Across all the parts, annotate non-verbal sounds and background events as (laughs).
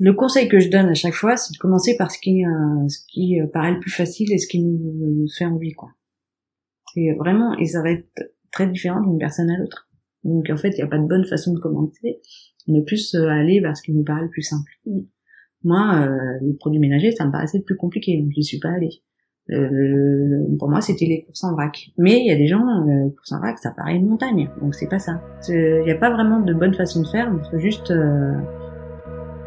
le conseil que je donne à chaque fois, c'est de commencer par ce qui, euh, ce qui euh, paraît le plus facile et ce qui nous fait envie, quoi. C'est vraiment, et ça va être très différent d'une personne à l'autre. Donc en fait, il n'y a pas de bonne façon de commencer, mais plus euh, aller vers ce qui nous paraît le plus simple. Mm. Moi, les produits ménagers, ça me paraissait le plus compliqué, donc j'y suis pas allée. Euh, pour moi, c'était les courses en vrac. Mais il y a des gens, euh, courses en vrac, ça paraît une montagne. Donc c'est pas ça. Il n'y a pas vraiment de bonne façon de faire. Il faut juste euh,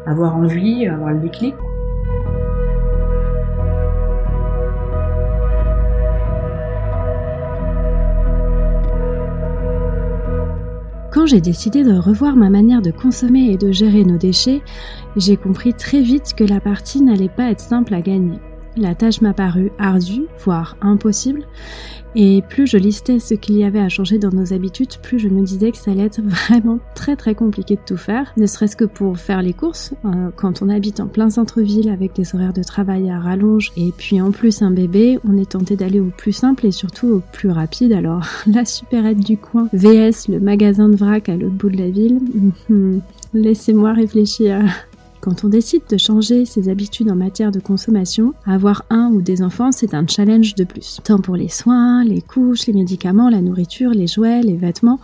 avoir envie, avoir le déclic. Quand j'ai décidé de revoir ma manière de consommer et de gérer nos déchets, j'ai compris très vite que la partie n'allait pas être simple à gagner. La tâche m'a paru ardue, voire impossible, et plus je listais ce qu'il y avait à changer dans nos habitudes, plus je me disais que ça allait être (laughs) vraiment très très compliqué de tout faire, ne serait-ce que pour faire les courses, euh, quand on habite en plein centre-ville avec des horaires de travail à rallonge, et puis en plus un bébé, on est tenté d'aller au plus simple et surtout au plus rapide, alors (laughs) la supérette du coin, VS, le magasin de vrac à l'autre bout de la ville, (laughs) laissez-moi réfléchir. Quand on décide de changer ses habitudes en matière de consommation, avoir un ou des enfants, c'est un challenge de plus. Tant pour les soins, les couches, les médicaments, la nourriture, les jouets, les vêtements,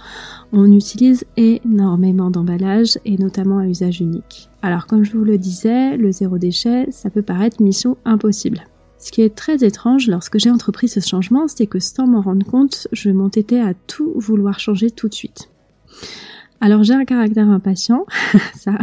on utilise énormément d'emballages et notamment à usage unique. Alors comme je vous le disais, le zéro déchet, ça peut paraître mission impossible. Ce qui est très étrange lorsque j'ai entrepris ce changement, c'est que sans m'en rendre compte, je m'entêtais à tout vouloir changer tout de suite. Alors j'ai un caractère impatient, (laughs) ça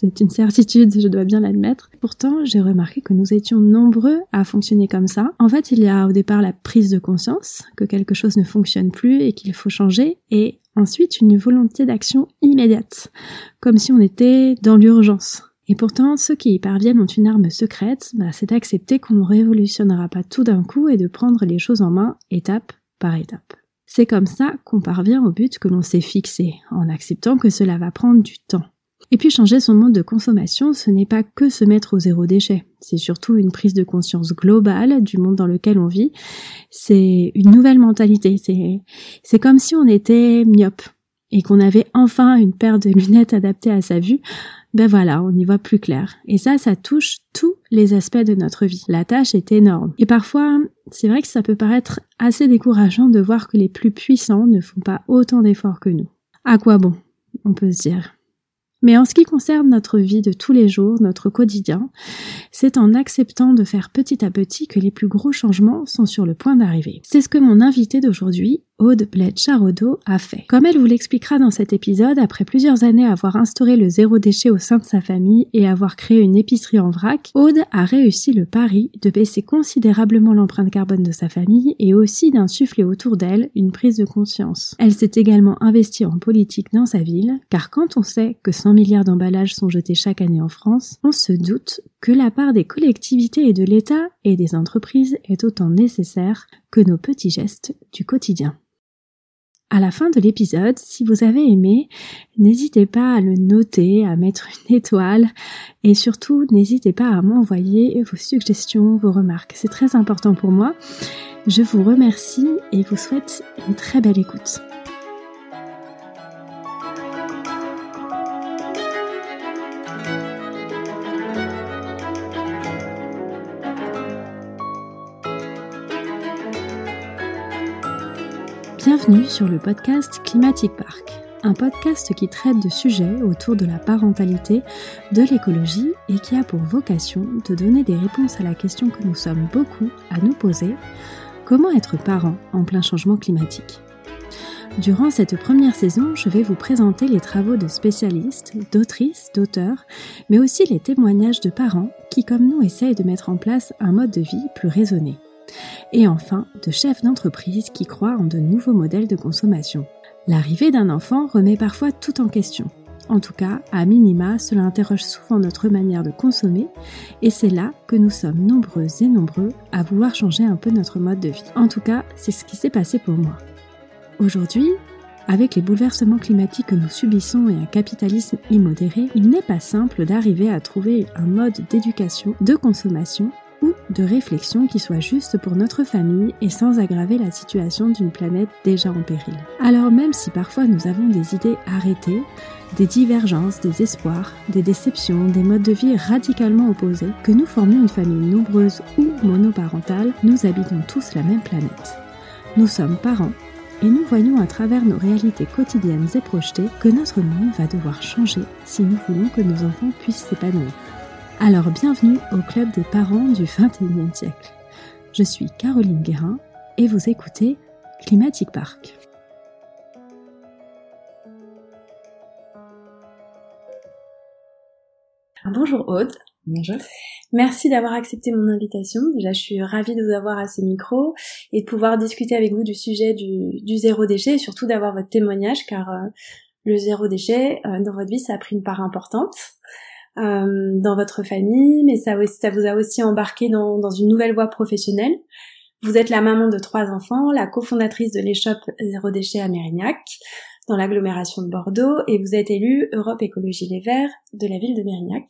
c'est une certitude, je dois bien l'admettre. Pourtant, j'ai remarqué que nous étions nombreux à fonctionner comme ça. En fait, il y a au départ la prise de conscience que quelque chose ne fonctionne plus et qu'il faut changer, et ensuite une volonté d'action immédiate, comme si on était dans l'urgence. Et pourtant, ceux qui y parviennent ont une arme secrète, bah, c'est d'accepter qu'on ne révolutionnera pas tout d'un coup et de prendre les choses en main étape par étape. C'est comme ça qu'on parvient au but que l'on s'est fixé, en acceptant que cela va prendre du temps. Et puis changer son mode de consommation, ce n'est pas que se mettre au zéro déchet, c'est surtout une prise de conscience globale du monde dans lequel on vit. C'est une nouvelle mentalité, c'est, comme si on était myope et qu'on avait enfin une paire de lunettes adaptées à sa vue. Ben voilà, on y voit plus clair. Et ça, ça touche tous les aspects de notre vie. La tâche est énorme. Et parfois, c'est vrai que ça peut paraître assez décourageant de voir que les plus puissants ne font pas autant d'efforts que nous. À quoi bon On peut se dire. Mais en ce qui concerne notre vie de tous les jours, notre quotidien, c'est en acceptant de faire petit à petit que les plus gros changements sont sur le point d'arriver. C'est ce que mon invité d'aujourd'hui, Aude Bled Charodo a fait. Comme elle vous l'expliquera dans cet épisode, après plusieurs années à avoir instauré le zéro déchet au sein de sa famille et avoir créé une épicerie en vrac, Aude a réussi le pari de baisser considérablement l'empreinte carbone de sa famille et aussi d'insuffler autour d'elle une prise de conscience. Elle s'est également investie en politique dans sa ville, car quand on sait que 100 milliards d'emballages sont jetés chaque année en France, on se doute que la part des collectivités et de l'État et des entreprises est autant nécessaire que nos petits gestes du quotidien. À la fin de l'épisode, si vous avez aimé, n'hésitez pas à le noter, à mettre une étoile et surtout n'hésitez pas à m'envoyer vos suggestions, vos remarques. C'est très important pour moi. Je vous remercie et vous souhaite une très belle écoute. Bienvenue sur le podcast Climatic Park, un podcast qui traite de sujets autour de la parentalité, de l'écologie et qui a pour vocation de donner des réponses à la question que nous sommes beaucoup à nous poser, comment être parent en plein changement climatique? Durant cette première saison, je vais vous présenter les travaux de spécialistes, d'autrices, d'auteurs, mais aussi les témoignages de parents qui, comme nous, essayent de mettre en place un mode de vie plus raisonné et enfin de chefs d'entreprise qui croient en de nouveaux modèles de consommation. L'arrivée d'un enfant remet parfois tout en question. En tout cas, à minima, cela interroge souvent notre manière de consommer, et c'est là que nous sommes nombreux et nombreux à vouloir changer un peu notre mode de vie. En tout cas, c'est ce qui s'est passé pour moi. Aujourd'hui, avec les bouleversements climatiques que nous subissons et un capitalisme immodéré, il n'est pas simple d'arriver à trouver un mode d'éducation, de consommation ou de réflexion qui soit juste pour notre famille et sans aggraver la situation d'une planète déjà en péril. Alors même si parfois nous avons des idées arrêtées, des divergences, des espoirs, des déceptions, des modes de vie radicalement opposés, que nous formions une famille nombreuse ou monoparentale, nous habitons tous la même planète. Nous sommes parents et nous voyons à travers nos réalités quotidiennes et projetées que notre monde va devoir changer si nous voulons que nos enfants puissent s'épanouir. Alors bienvenue au club des parents du 21e siècle. Je suis Caroline Guérin et vous écoutez Climatic Park. Bonjour Aude. Bonjour. Merci d'avoir accepté mon invitation. Déjà, je suis ravie de vous avoir à ce micro et de pouvoir discuter avec vous du sujet du, zéro déchet et surtout d'avoir votre témoignage car euh, le zéro déchet euh, dans votre vie, ça a pris une part importante euh, dans votre famille, mais ça, ça vous a aussi embarqué dans, dans une nouvelle voie professionnelle. Vous êtes la maman de trois enfants, la cofondatrice de l'échoppe Zéro Déchet à Mérignac, dans l'agglomération de Bordeaux, et vous êtes élue Europe Écologie Les Verts de la ville de Mérignac.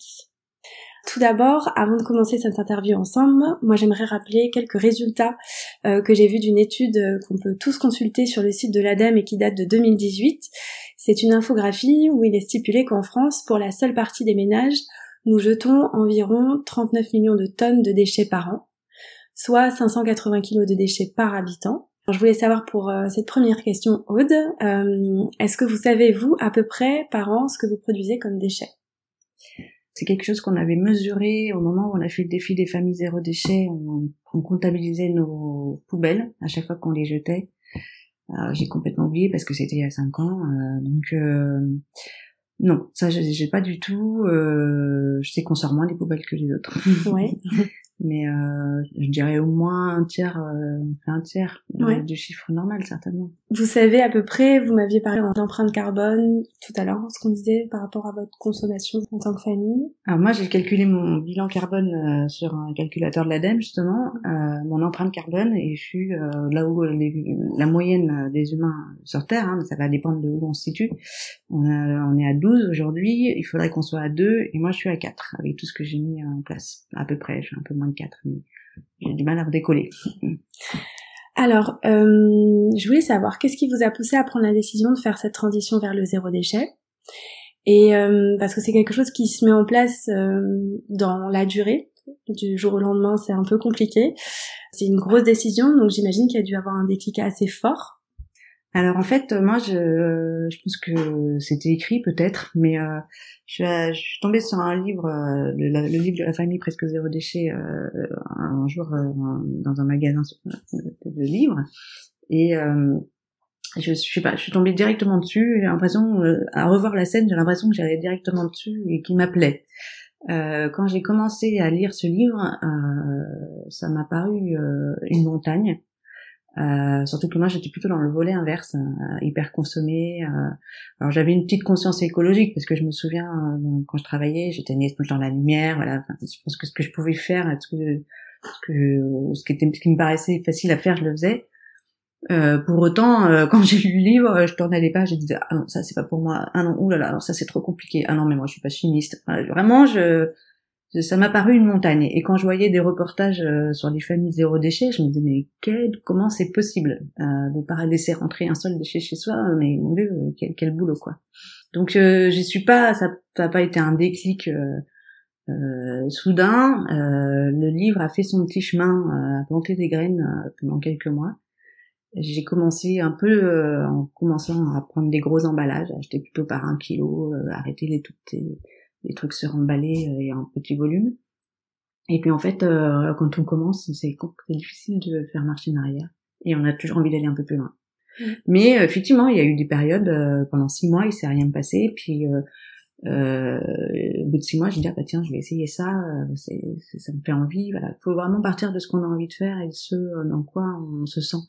Tout d'abord, avant de commencer cette interview ensemble, moi j'aimerais rappeler quelques résultats euh, que j'ai vus d'une étude euh, qu'on peut tous consulter sur le site de l'ADEME et qui date de 2018. C'est une infographie où il est stipulé qu'en France, pour la seule partie des ménages, nous jetons environ 39 millions de tonnes de déchets par an, soit 580 kilos de déchets par habitant. je voulais savoir pour euh, cette première question, Aude, est-ce que vous savez, vous, à peu près par an, ce que vous produisez comme déchets? C'est quelque chose qu'on avait mesuré au moment où on a fait le défi des familles zéro déchet. On, comptabilisait nos poubelles à chaque fois qu'on les jetait. J'ai complètement oublié parce que c'était il y a cinq ans. Euh, donc euh, non, ça j'ai pas du tout. Euh, je sais qu'on sort moins des poubelles que les autres. Ouais. (laughs) mais euh, je dirais au moins un tiers, euh, un tiers du chiffre normal certainement. Vous savez à peu près, vous m'aviez parlé d'empreinte carbone tout à l'heure, ce qu'on disait par rapport à votre consommation en tant que famille. Alors moi j'ai calculé mon bilan carbone euh, sur un calculateur de l'ADEME justement, euh, mon empreinte carbone et je suis euh, là où la moyenne des humains sur Terre, hein, ça va dépendre de où on se situe. On, on est à 12 aujourd'hui, il faudrait qu'on soit à 2 et moi je suis à 4 avec tout ce que j'ai mis en place à peu près, je suis un peu moins 4, mais j'ai du mal à redécoller. (laughs) Alors, euh, je voulais savoir, qu'est-ce qui vous a poussé à prendre la décision de faire cette transition vers le zéro déchet? Et euh, parce que c'est quelque chose qui se met en place euh, dans la durée, du jour au lendemain, c'est un peu compliqué. C'est une grosse décision, donc j'imagine qu'il a dû avoir un déclic assez fort. Alors en fait, moi, je, je pense que c'était écrit peut-être, mais euh, je, suis tombée sur un livre, euh, le, livre de la famille presque zéro déchet, euh, un jour euh, dans un magasin de livres, et je, je sais pas, je suis tombée directement dessus. J'ai l'impression, à revoir la scène, j'ai l'impression que j'allais directement dessus et qui m'appelait. quand j'ai commencé à lire ce livre, ça m'a paru une montagne. Euh, surtout que moi j'étais plutôt dans le volet inverse, euh, hyper consommé. Euh. alors j'avais une petite conscience écologique parce que je me souviens quand je travaillais, j'éteignais tout le temps la lumière. Voilà, je pense que ce que je pouvais faire, ce que ce, que, ce qui était ce qui me paraissait facile à faire, je le faisais. pour autant, (laughs) quand j'ai lu le livre, je tournais les pages je disais ah non ça c'est pas pour moi, ah non oulala ça c'est trop compliqué, ah non mais moi je suis pas chimiste. vraiment je ça m'a paru une montagne. Et quand je voyais des reportages euh, sur les familles zéro déchet, je me disais mais quel, comment c'est possible euh, de pas laisser rentrer un seul déchet chez soi Mais mon Dieu, quel, quel boulot quoi. Donc euh, j'y suis pas, ça n'a pas été un déclic euh, euh soudain. le livre a fait son petit chemin, a planté des graines pendant quelques mois. J'ai commencé un peu en commençant à prendre des gros emballages, acheter plutôt par un kilo, arrêter les toutes les trucs se remballer euh, et en petit volume. Et puis en fait, euh, quand on commence, c'est difficile de faire marcher en arrière. Et on a toujours envie d'aller un peu plus loin. Mm. Mais euh, effectivement, il y a eu des périodes, pendant six mois, il s'est rien passé. Puis euh, au bout de six mois, j'ai dit, ah, bah, tiens, je vais essayer ça, c'est, ça me fait envie. Voilà. Il faut vraiment partir de ce qu'on a envie de faire et de ce dans quoi on se sent.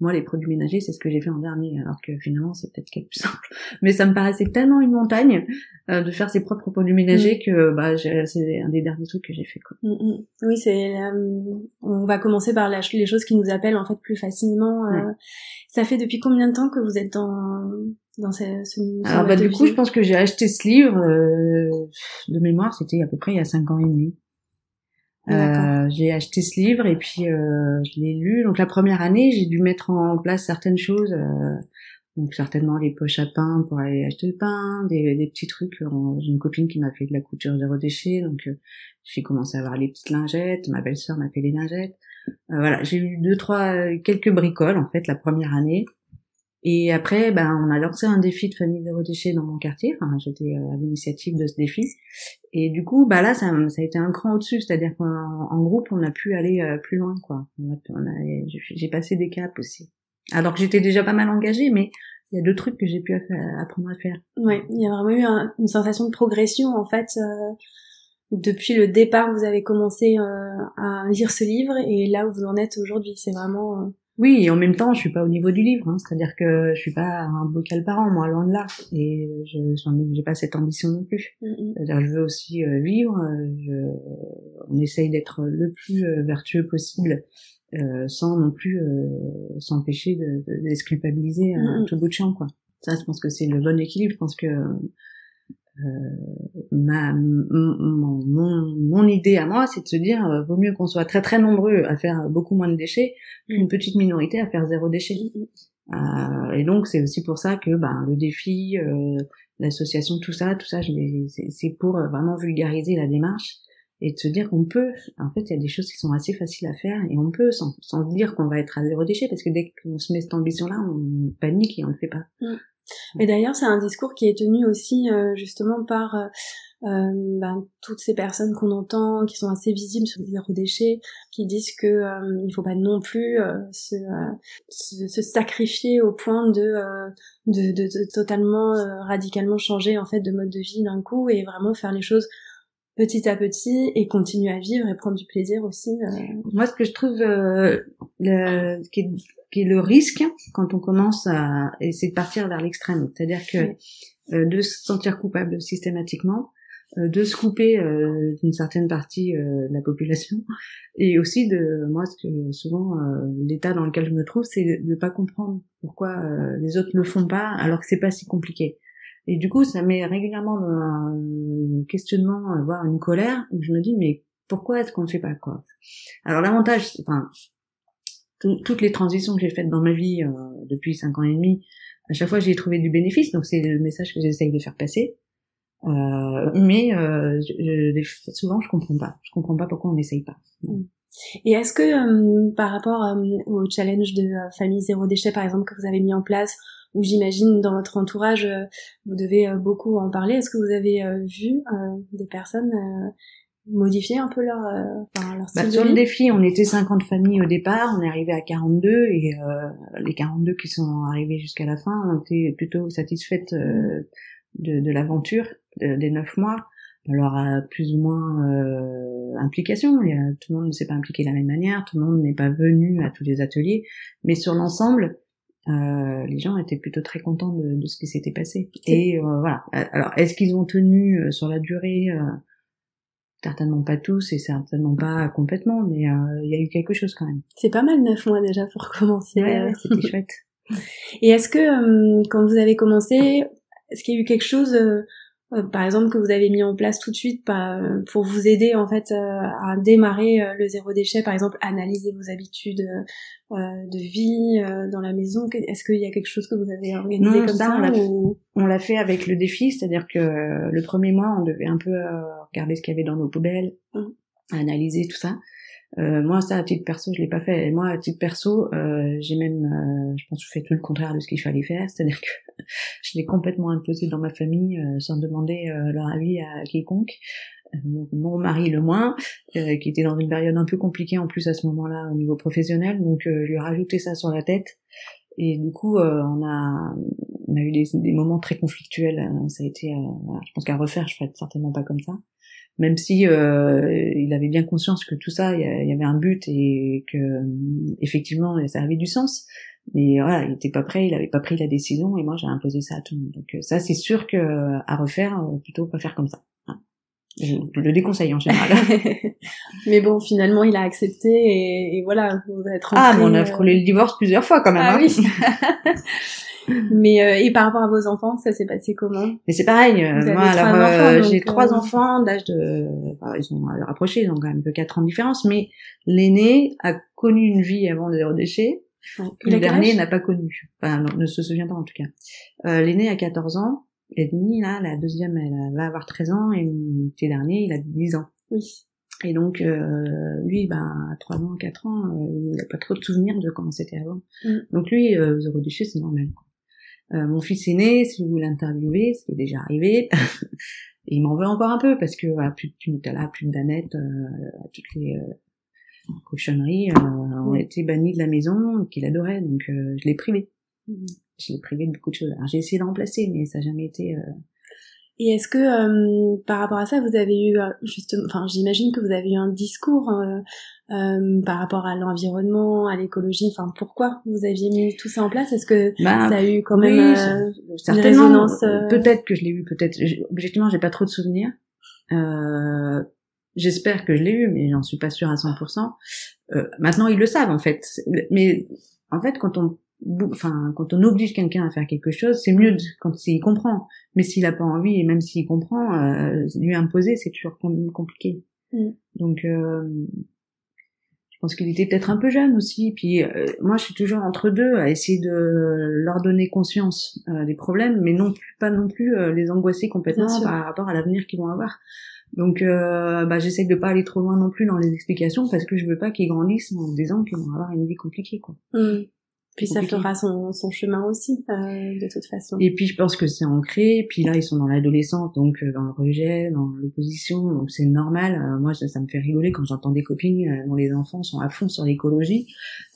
Moi, les produits ménagers, c'est ce que j'ai fait en dernier, alors que finalement, c'est peut-être quelque plus simple. (laughs) Mais ça me paraissait tellement une montagne euh, de faire ses propres produits ménagers mm. que bah, c'est un des derniers trucs que j'ai fait. Quoi. Mm, mm. Oui, c'est. Euh, on va commencer par les choses qui nous appellent en fait plus facilement. Euh, ça fait depuis combien de temps que vous êtes dans dans ce, ce, alors, bah, du coup, je pense que j'ai acheté ce livre de mémoire, c'était à peu près il y a cinq ans et demi. Euh, j'ai acheté ce livre et puis euh, je l'ai lu. Donc la première année, j'ai dû mettre en place certaines choses. Euh, Donc certainement les poches à pain pour aller acheter le pain, des, des petits trucs. J'ai une copine qui m'a fait de la couture zéro déchet, donc j'ai commencé à avoir les petites lingettes. Ma belle-sœur m'a fait les lingettes. voilà, j'ai eu deux, trois, quelques bricoles en fait la première année. Et après, ben, on a lancé un défi de famille zéro déchet dans mon quartier. Enfin, j'étais euh, à l'initiative de ce défi. Et du coup, bah là, ça, a été un cran au-dessus. C'est-à-dire qu'en groupe, on a pu aller euh, plus loin, quoi. j'ai passé des caps aussi. Alors que j'étais déjà pas mal engagée, mais il y a deux trucs que j'ai pu apprendre à faire. Ouais, il y a vraiment eu une sensation de progression, en fait. Euh, depuis le départ, vous avez commencé à lire ce livre et là où vous en êtes aujourd'hui, c'est vraiment oui, et en même temps, je suis pas au niveau du livre, hein, c'est-à-dire que je suis pas un bocal par an, moi, loin de là, et je j'ai pas cette ambition non plus. C'est-à-dire, je veux aussi euh, vivre. Euh, je, on essaye d'être le plus euh, vertueux possible, sans non plus s'empêcher de, de, de, se culpabiliser à tout bout de champ, quoi. Ça, je pense que c'est le bon équilibre. Je pense que euh, ma, mon, mon, idée à moi, c'est de se dire, euh, vaut mieux qu'on soit très très nombreux à faire beaucoup moins de déchets qu'une petite minorité à faire zéro déchet. Euh, et donc c'est aussi pour ça que ben, le défi, euh, l'association, tout ça, tout ça, c'est pour vraiment vulgariser la démarche et de se dire qu'on peut, en fait, il y a des choses qui sont assez faciles à faire et on peut sans, sans dire qu'on va être à zéro déchet parce que dès qu'on se met cette ambition-là, on panique et on le fait pas. Mm. Et d'ailleurs, c'est un discours qui est tenu aussi euh, justement par euh, euh, ben, toutes ces personnes qu'on entend, qui sont assez visibles sur les zéro déchets, qui disent que euh, il faut pas non plus se, sacrifier au point de, de totalement radicalement changer en fait de mode de vie d'un coup et vraiment faire les choses petit à petit et continuer à vivre et prendre du plaisir aussi. Moi, ce que je trouve le, qui est qui est le risque quand on commence à essayer de partir vers l'extrême. C'est-à-dire que euh, de se sentir coupable systématiquement, euh, de se couper euh, d'une certaine partie de la population, et aussi de moi ce que souvent l'état dans lequel je me trouve, c'est de ne pas comprendre pourquoi les autres le font pas alors que c'est pas si compliqué. Et du coup, ça met régulièrement dans un questionnement, voire une colère, où je me dis mais pourquoi est-ce qu'on ne fait pas quoi? Alors l'avantage, enfin toutes les transitions que j'ai faites dans ma vie euh, depuis cinq ans et demi, à chaque fois j'ai trouvé du bénéfice, donc c'est le message que j'essaye de faire passer. Euh, mais euh, je, souvent je comprends pas, je comprends pas pourquoi on n'essaye pas. Mm. Et est-ce que par rapport au challenge de famille zéro déchet par exemple que vous avez mis en place, ou j'imagine dans votre entourage vous devez beaucoup en parler, est-ce que vous avez vu des personnes modifier un peu leur, euh, enfin, leur bah, Sur le défi, on était 50 familles au départ, on est arrivé à 42 et euh, les 42 qui sont arrivés jusqu'à la fin ont été plutôt satisfaites euh, de, de l'aventure des neuf mois. Alors plus ou moins euh, implication, il y a, tout le monde ne s'est pas impliqué de la même manière, tout le monde n'est pas venu à tous les ateliers, mais sur l'ensemble, euh, les gens étaient plutôt très contents de, de ce qui s'était passé. Et voilà. Alors, est-ce qu'ils ont tenu sur la durée? Certainement pas tous et certainement pas complètement, mais euh, il y a eu quelque chose quand même. C'est pas mal neuf mois déjà pour commencer. Ouais, c'était chouette. (laughs) Et est-ce que euh, quand vous avez commencé, est-ce qu'il y a eu quelque chose euh, euh, par exemple que vous avez mis en place tout de suite euh, pour vous aider en fait euh, à démarrer le zéro déchet par exemple analyser vos habitudes de vie dans la maison. Est-ce qu'il y a quelque chose que vous avez organisé comme ça, on l'a fait. Avec le défi c'est-à-dire que le premier mois on devait un peu regarder ce qu'il y avait dans nos poubelles mmh. analyser tout ça euh, moi, ça, à titre perso, je l'ai pas fait. Et moi, à titre perso, euh, j'ai même, euh, je pense, que je fais tout le contraire de ce qu'il fallait faire. (laughs) C'est-à-dire que je l'ai complètement imposé dans ma famille euh, sans demander euh, leur avis à quiconque. Mon, mari le moins, qui était dans une période un peu compliquée en plus à ce moment-là au niveau professionnel. Donc, je lui ai rajouté ça sur la tête. Et du coup, on a, on a eu des, des, moments très conflictuels. Ça a été, je pense qu'à refaire, je ferais certainement pas comme ça même si euh, il avait bien conscience que tout ça, il y avait un but et que effectivement ça avait du sens. Mais voilà, il était pas prêt, il avait pas pris la décision et moi j'ai imposé ça à tout le monde. Donc euh, ça c'est sûr que à refaire, euh, plutôt pas faire comme ça. Je le déconseille en général. (laughs) mais bon, finalement, il a accepté et, et voilà, vous êtes Ah, mais on a frôlé le divorce plusieurs fois quand même. Ah hein. oui. (laughs) Mais euh, et par rapport à vos enfants, ça s'est passé comment? Mais c'est pareil. Euh, moi, alors euh, j'ai trois enfants d'âge de, enfin, ils sont rapprochés, ils ont quand même que quatre ans de différence. Mais l'aîné a connu une vie avant le zéro déchet. Le dernier n'a pas connu. Enfin, non, ne se souvient pas en tout cas. Euh, L'aîné a 14 ans et demi, là, la deuxième, elle va avoir 13 ans et petit dernier, il a 10 ans. Oui. Et donc, euh, lui, ben, à 3 ans, 4 ans, euh, il n'a pas trop de souvenirs de comment c'était avant. Mm. Donc lui, euh, zéro déchet, c'est normal. Euh, mon fils aîné, si vous l'interviewez, ce qui est déjà arrivé, (laughs) il m'en veut encore un peu parce que voilà, plus de Nutella, plus de Danette, euh, toutes les euh, cochonneries euh, ont été bannies de la maison qu'il adorait, donc euh, je l'ai privé. Mhm. Je l'ai privé de beaucoup de choses. Alors j'ai essayé de remplacer, mais ça n'a jamais été. Et est-ce que euh, par rapport à ça, vous avez eu euh, justement, enfin, j'imagine que vous avez eu un discours euh, euh, par rapport à l'environnement, à l'écologie. Enfin, pourquoi vous aviez mis tout ça en place? Est-ce que bah, ça a eu quand même oui, euh, une résonance Peut-être que je l'ai eu, peut-être. Objectivement, j'ai pas trop de souvenirs. Euh, J'espère que je l'ai eu, mais j'en suis pas sûre à 100%. Euh, maintenant, ils le savent en fait. Mais en fait, quand on, enfin, quand on oblige quelqu'un à faire quelque chose, c'est mieux quand il comprend. Mais s'il a pas envie, et même s'il comprend, euh, lui imposer, c'est toujours com- compliqué. Mm. Donc, euh, je pense qu'il était peut-être un peu jeune aussi. Puis euh, moi, je suis toujours entre deux à essayer de leur donner conscience euh, des problèmes, mais non plus pas non plus euh, les angoisser complètement par rapport à l'avenir qu'ils vont avoir. Donc, euh, bah, j'essaie de pas aller trop loin non plus dans les explications parce que je veux pas qu'ils grandissent en se disant qu'ils vont avoir une vie compliquée, quoi. hmm. Puis ça fera son, son chemin aussi, euh, de toute façon. Et puis je pense que c'est ancré. Puis là, ils sont dans l'adolescence, donc euh, dans le rejet, dans l'opposition, donc c'est normal. Euh, moi, ça, ça me fait rigoler quand j'entends des copines euh, dont les enfants sont à fond sur l'écologie,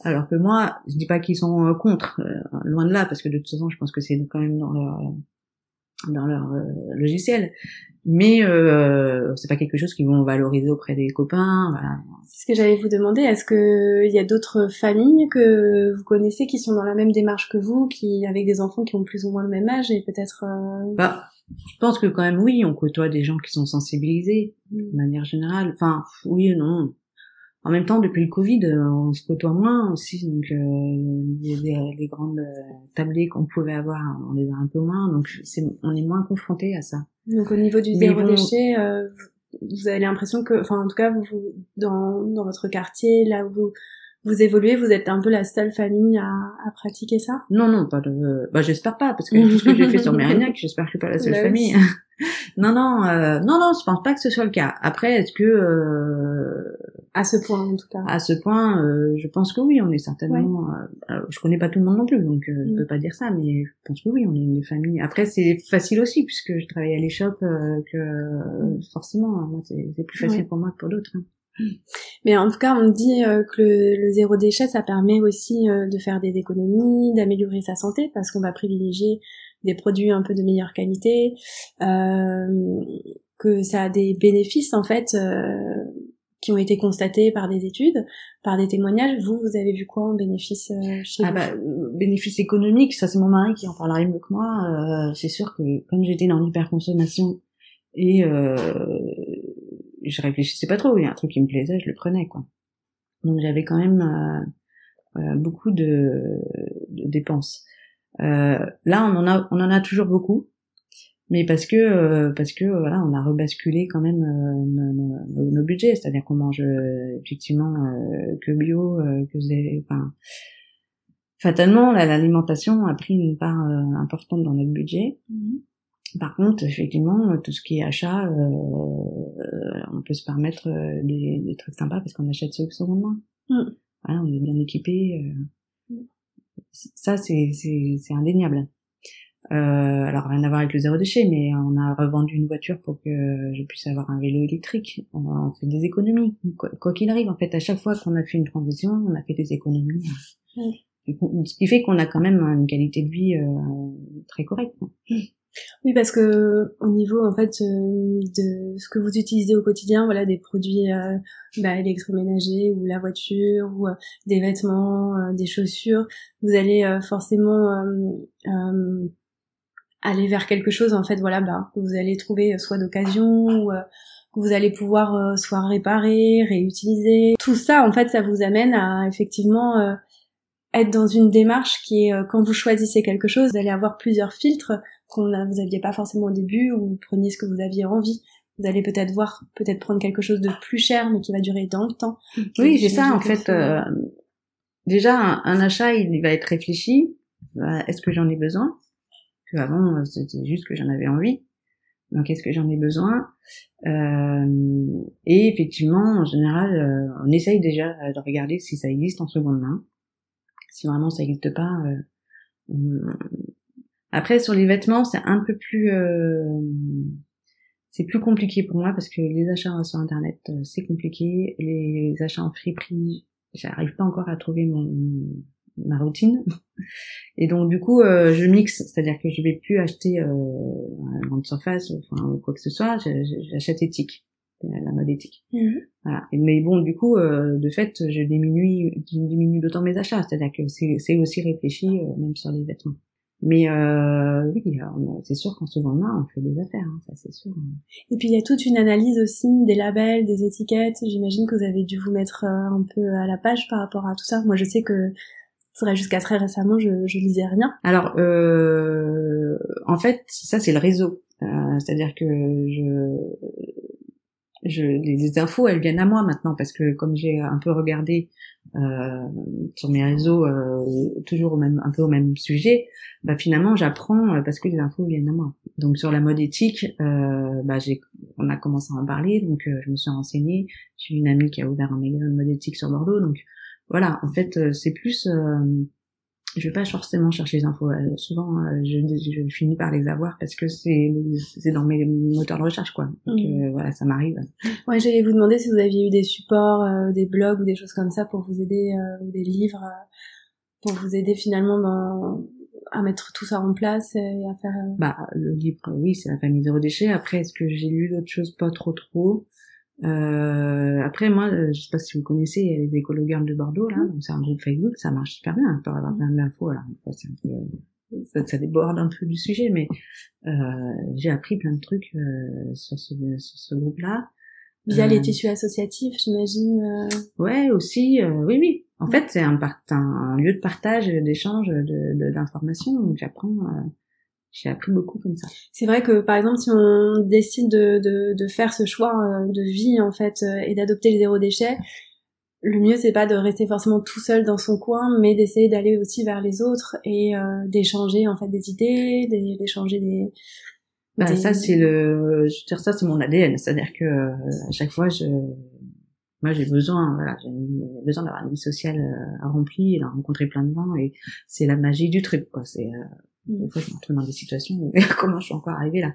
alors que moi, je dis pas qu'ils sont contre, euh, loin de là, parce que de toute façon, je pense que c'est quand même dans leur dans leur euh, logiciel. Mais euh, c'est pas quelque chose qu'ils vont valoriser auprès des copains. Voilà. C'est ce que j'allais vous demander. Est-ce que il y a d'autres familles que vous connaissez qui sont dans la même démarche que vous, qui avec des enfants qui ont plus ou moins le même âge et peut-être euh, Bah, je pense que quand même, oui, on côtoie des gens qui sont sensibilisés. de manière générale. Enfin, oui et non. En même temps, depuis le Covid, euh, on se côtoie moins aussi, donc euh, les, les- les grandes euh, tablées qu'on pouvait avoir, on les a un peu moins, donc c'est, on est moins confronté à ça. Donc au niveau du zéro bon- déchet, euh, vous- avez l'impression que, enfin en tout cas, vous, vous- dans, dans votre quartier, là où vous, vous évoluez, vous êtes un peu la seule famille à, à pratiquer ça? Non, non, pas de. Bah, j'espère pas, parce que tout ce que j'ai fait sur (laughs) Mérignac, j'espère que je suis pas la seule Bah famille. (laughs) non, non, euh, non, non, je pense pas que ce soit le cas. Après, est-ce que euh, À ce point en tout cas. à ce point, euh, je pense que oui, on est certainement. euh, alors, je connais pas tout le monde non plus, donc euh, je Mm. peux pas dire ça, mais je pense que oui, on est une famille. Après, c'est facile aussi puisque je travaille à l'échoppe, euh, que euh, forcément, moi, c'est plus facile Ouais. pour moi que pour d'autres. hein. Mais en tout cas, on dit euh, que le, le zéro déchet, ça permet aussi euh, de faire des économies, d'améliorer sa santé, parce qu'on va privilégier des produits un peu de meilleure qualité, euh, que ça a des bénéfices en fait euh, qui ont été constatés par des études, par des témoignages. Vous, vous avez vu quoi en bénéfice euh, chez Ah vous bah, bénéfice économique, ça c'est mon mari qui en parlera mieux que moi. Euh, c'est sûr que comme j'étais dans l'hyperconsommation et euh, je réfléchissais pas trop, il y a un truc qui me plaisait, je le prenais quoi. Donc j'avais quand même euh, euh, beaucoup de, de dépenses. Euh, là, on en a, on en a toujours beaucoup, mais parce que euh, parce que voilà, on a rebasculé quand même euh, nos, nos- nos- budgets, c'est-à-dire qu'on mange euh, effectivement euh, que bio, euh, que zé- enfin fatalement, l'alimentation a pris une part euh, importante dans notre budget. Mhm. Par contre, effectivement, tout ce qui est achat, euh, euh, on peut se permettre des, des trucs sympas parce qu'on achète ceux qui sont main. Mm. Voilà, on est bien équipé. euh. Mm. Ça, c'est c'est c'est indéniable. Euh, alors rien à voir avec le zéro déchet, mais on a revendu une voiture pour que je puisse avoir un vélo électrique. On, on fait des économies, quoi qu'il arrive. En fait, à chaque fois qu'on a fait une transition, on a fait des économies. Ce qui fait qu'on a quand même une qualité de vie euh, très correcte. Oui, parce que au niveau en fait euh, de ce que vous utilisez au quotidien, voilà, des produits euh, bah, électroménagers ou la voiture ou euh, des vêtements, des chaussures, vous allez euh, forcément euh, euh, aller vers quelque chose en fait, voilà, bah, que vous allez trouver soit d'occasion ou euh, que vous allez pouvoir euh, soit réparer, réutiliser. Tout ça, en fait, ça vous amène à effectivement euh, être dans une démarche qui est euh, quand vous choisissez quelque chose, vous allez avoir plusieurs filtres qu'on a, vous aviez pas forcément au début ou vous preniez ce que vous aviez envie. Vous allez peut-être voir, peut-être prendre quelque chose de plus cher mais qui va durer dans le temps. Oui, c'est ça en fait. euh, déjà un, achat, il va être réfléchi. Est-ce que j'en ai besoin? Que avant c'était juste que j'en avais envie. Donc est-ce que j'en ai besoin? Euh, Et effectivement, en général, euh, on essaye déjà de regarder si ça existe en seconde main. Si vraiment ça n'existe pas. Euh, après sur les vêtements, c'est un peu plus c'est plus compliqué pour moi parce que les achats sur internet c'est compliqué, les achats en friperie, j'arrive pas encore à trouver mon ma routine. Et donc du coup, euh, je mixe, c'est-à-dire que je vais plus acheter euh, un grande surface, enfin quoi que ce soit, j'achète éthique, la mode éthique. Mhm. Voilà. mais bon, du coup, euh, de fait, je diminue, je diminue d'autant mes achats, c'est-à-dire que c'est aussi réfléchi, euh, même sur les vêtements. Mais euh, oui, c'est sûr qu'en ce moment-là, on fait des affaires, hein, ça c'est sûr. Et puis il y a toute une analyse aussi des labels, des étiquettes. J'imagine que vous avez dû vous mettre un peu à la page par rapport à tout ça. Moi, je sais que jusqu'à très récemment, je, lisais rien. Alors, euh, en fait, ça c'est le réseau. Euh, c'est-à-dire que je, je, les infos, elles viennent à moi maintenant parce que comme j'ai un peu regardé euh, sur mes réseaux euh, toujours au même, un peu au même sujet, bah finalement j'apprends euh, parce que les infos viennent à moi. Donc sur la mode éthique, euh, bah on a commencé à en parler, donc je me suis renseignée. J'ai une amie qui a ouvert un magasin de mode éthique sur Bordeaux, donc voilà, en fait, euh, c'est plus, euh, je vais pas forcément chercher les infos. Euh, souvent, je, je, finis par les avoir parce que c'est c'est dans mes moteurs de recherche, quoi. Donc mmh. voilà, ça m'arrive. Ouais, j'allais vous demander si vous aviez eu des supports, des blogs ou des choses comme ça pour vous aider, ou des livres pour vous aider finalement dans à mettre tout ça en place et à faire. Bah le livre, oui, c'est la famille zéro déchet. Après, est-ce que j'ai lu d'autres choses? Pas trop, trop. Euh, après, moi, euh, je sais pas si vous connaissez les Écolo de Bordeaux, là, c'est un groupe Facebook, ça marche super bien, pour avoir plein d'infos, alors c'est un peu, ça, ça, déborde un peu du sujet, mais euh, j'ai appris plein de trucs euh, sur ce, sur ce groupe-là. Via les tissus associatifs, j'imagine. Ouais, aussi, oui, oui. En fait, c'est un, un, lieu de partage, d'échange d'informations, de, donc j'apprends j'ai appris beaucoup comme ça. C'est vrai que par exemple si on décide de, de, de faire ce choix euh, de vie en fait euh, et d'adopter le zéro déchet, le mieux c'est pas de rester forcément tout seul dans son coin, mais d'essayer d'aller aussi vers les autres et euh, d'échanger en fait des idées, d'échanger des, bah, ça c'est le, je veux dire ça c'est mon ADN, c'est-à-dire que à chaque fois je, moi j'ai besoin, voilà, j'ai besoin d'avoir une vie sociale remplie et de rencontrer plein de gens et c'est la magie du truc quoi. C'est des fois, je me retrouve dans des situations (laughs) comment je suis encore arrivée là.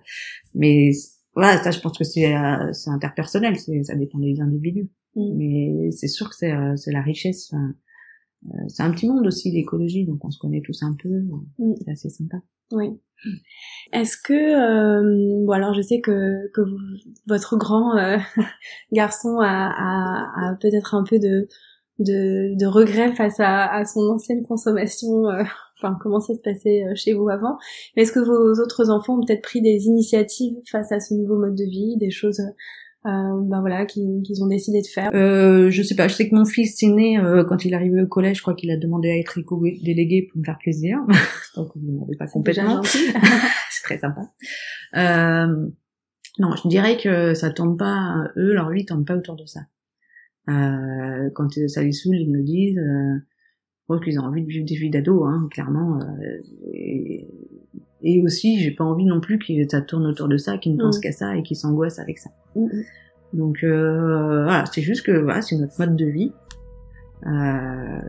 Mais voilà, ça, je pense que c'est euh, c'est interpersonnel, ça dépend des individus. Mm. Mais c'est sûr que c'est euh, c'est la richesse. Euh, c'est un petit monde aussi l'écologie, donc on se connaît tous un peu. Mm. C'est assez sympa. Oui. Est-ce que euh, bon alors je sais que que votre grand (laughs) garçon a, a, a peut-être un peu de de, de regret face à, à son ancienne consommation enfin comment ça se passait euh, chez vous avant. Mais est-ce que vos autres enfants ont peut-être pris des initiatives face à ce nouveau mode de vie, des choses euh, ben voilà qu'ils ont décidé de faire? Euh, Je sais pas. Je sais que mon fils est né euh, quand il est arrivé au collège. Je crois qu'il a demandé à être éco-délégué pour me faire plaisir. (laughs) Donc vous ne demandez pas complètement. (laughs) C'est très sympa. Euh, non, je dirais que ça tourne pas. Eux, leur vie tourne pas autour de ça. Euh, quand ça les saoule, ils me disent. Je crois qu'ils ont envie de vivre des vies d'ado, hein, clairement. Euh, et, et, aussi, j'ai pas envie non plus que ça tourne autour de ça, qu'ils ne pensent mm. qu'à ça et qu'ils s'angoissent avec ça. Mm. Donc euh, voilà, c'est juste que voilà, c'est notre mode de vie. Euh,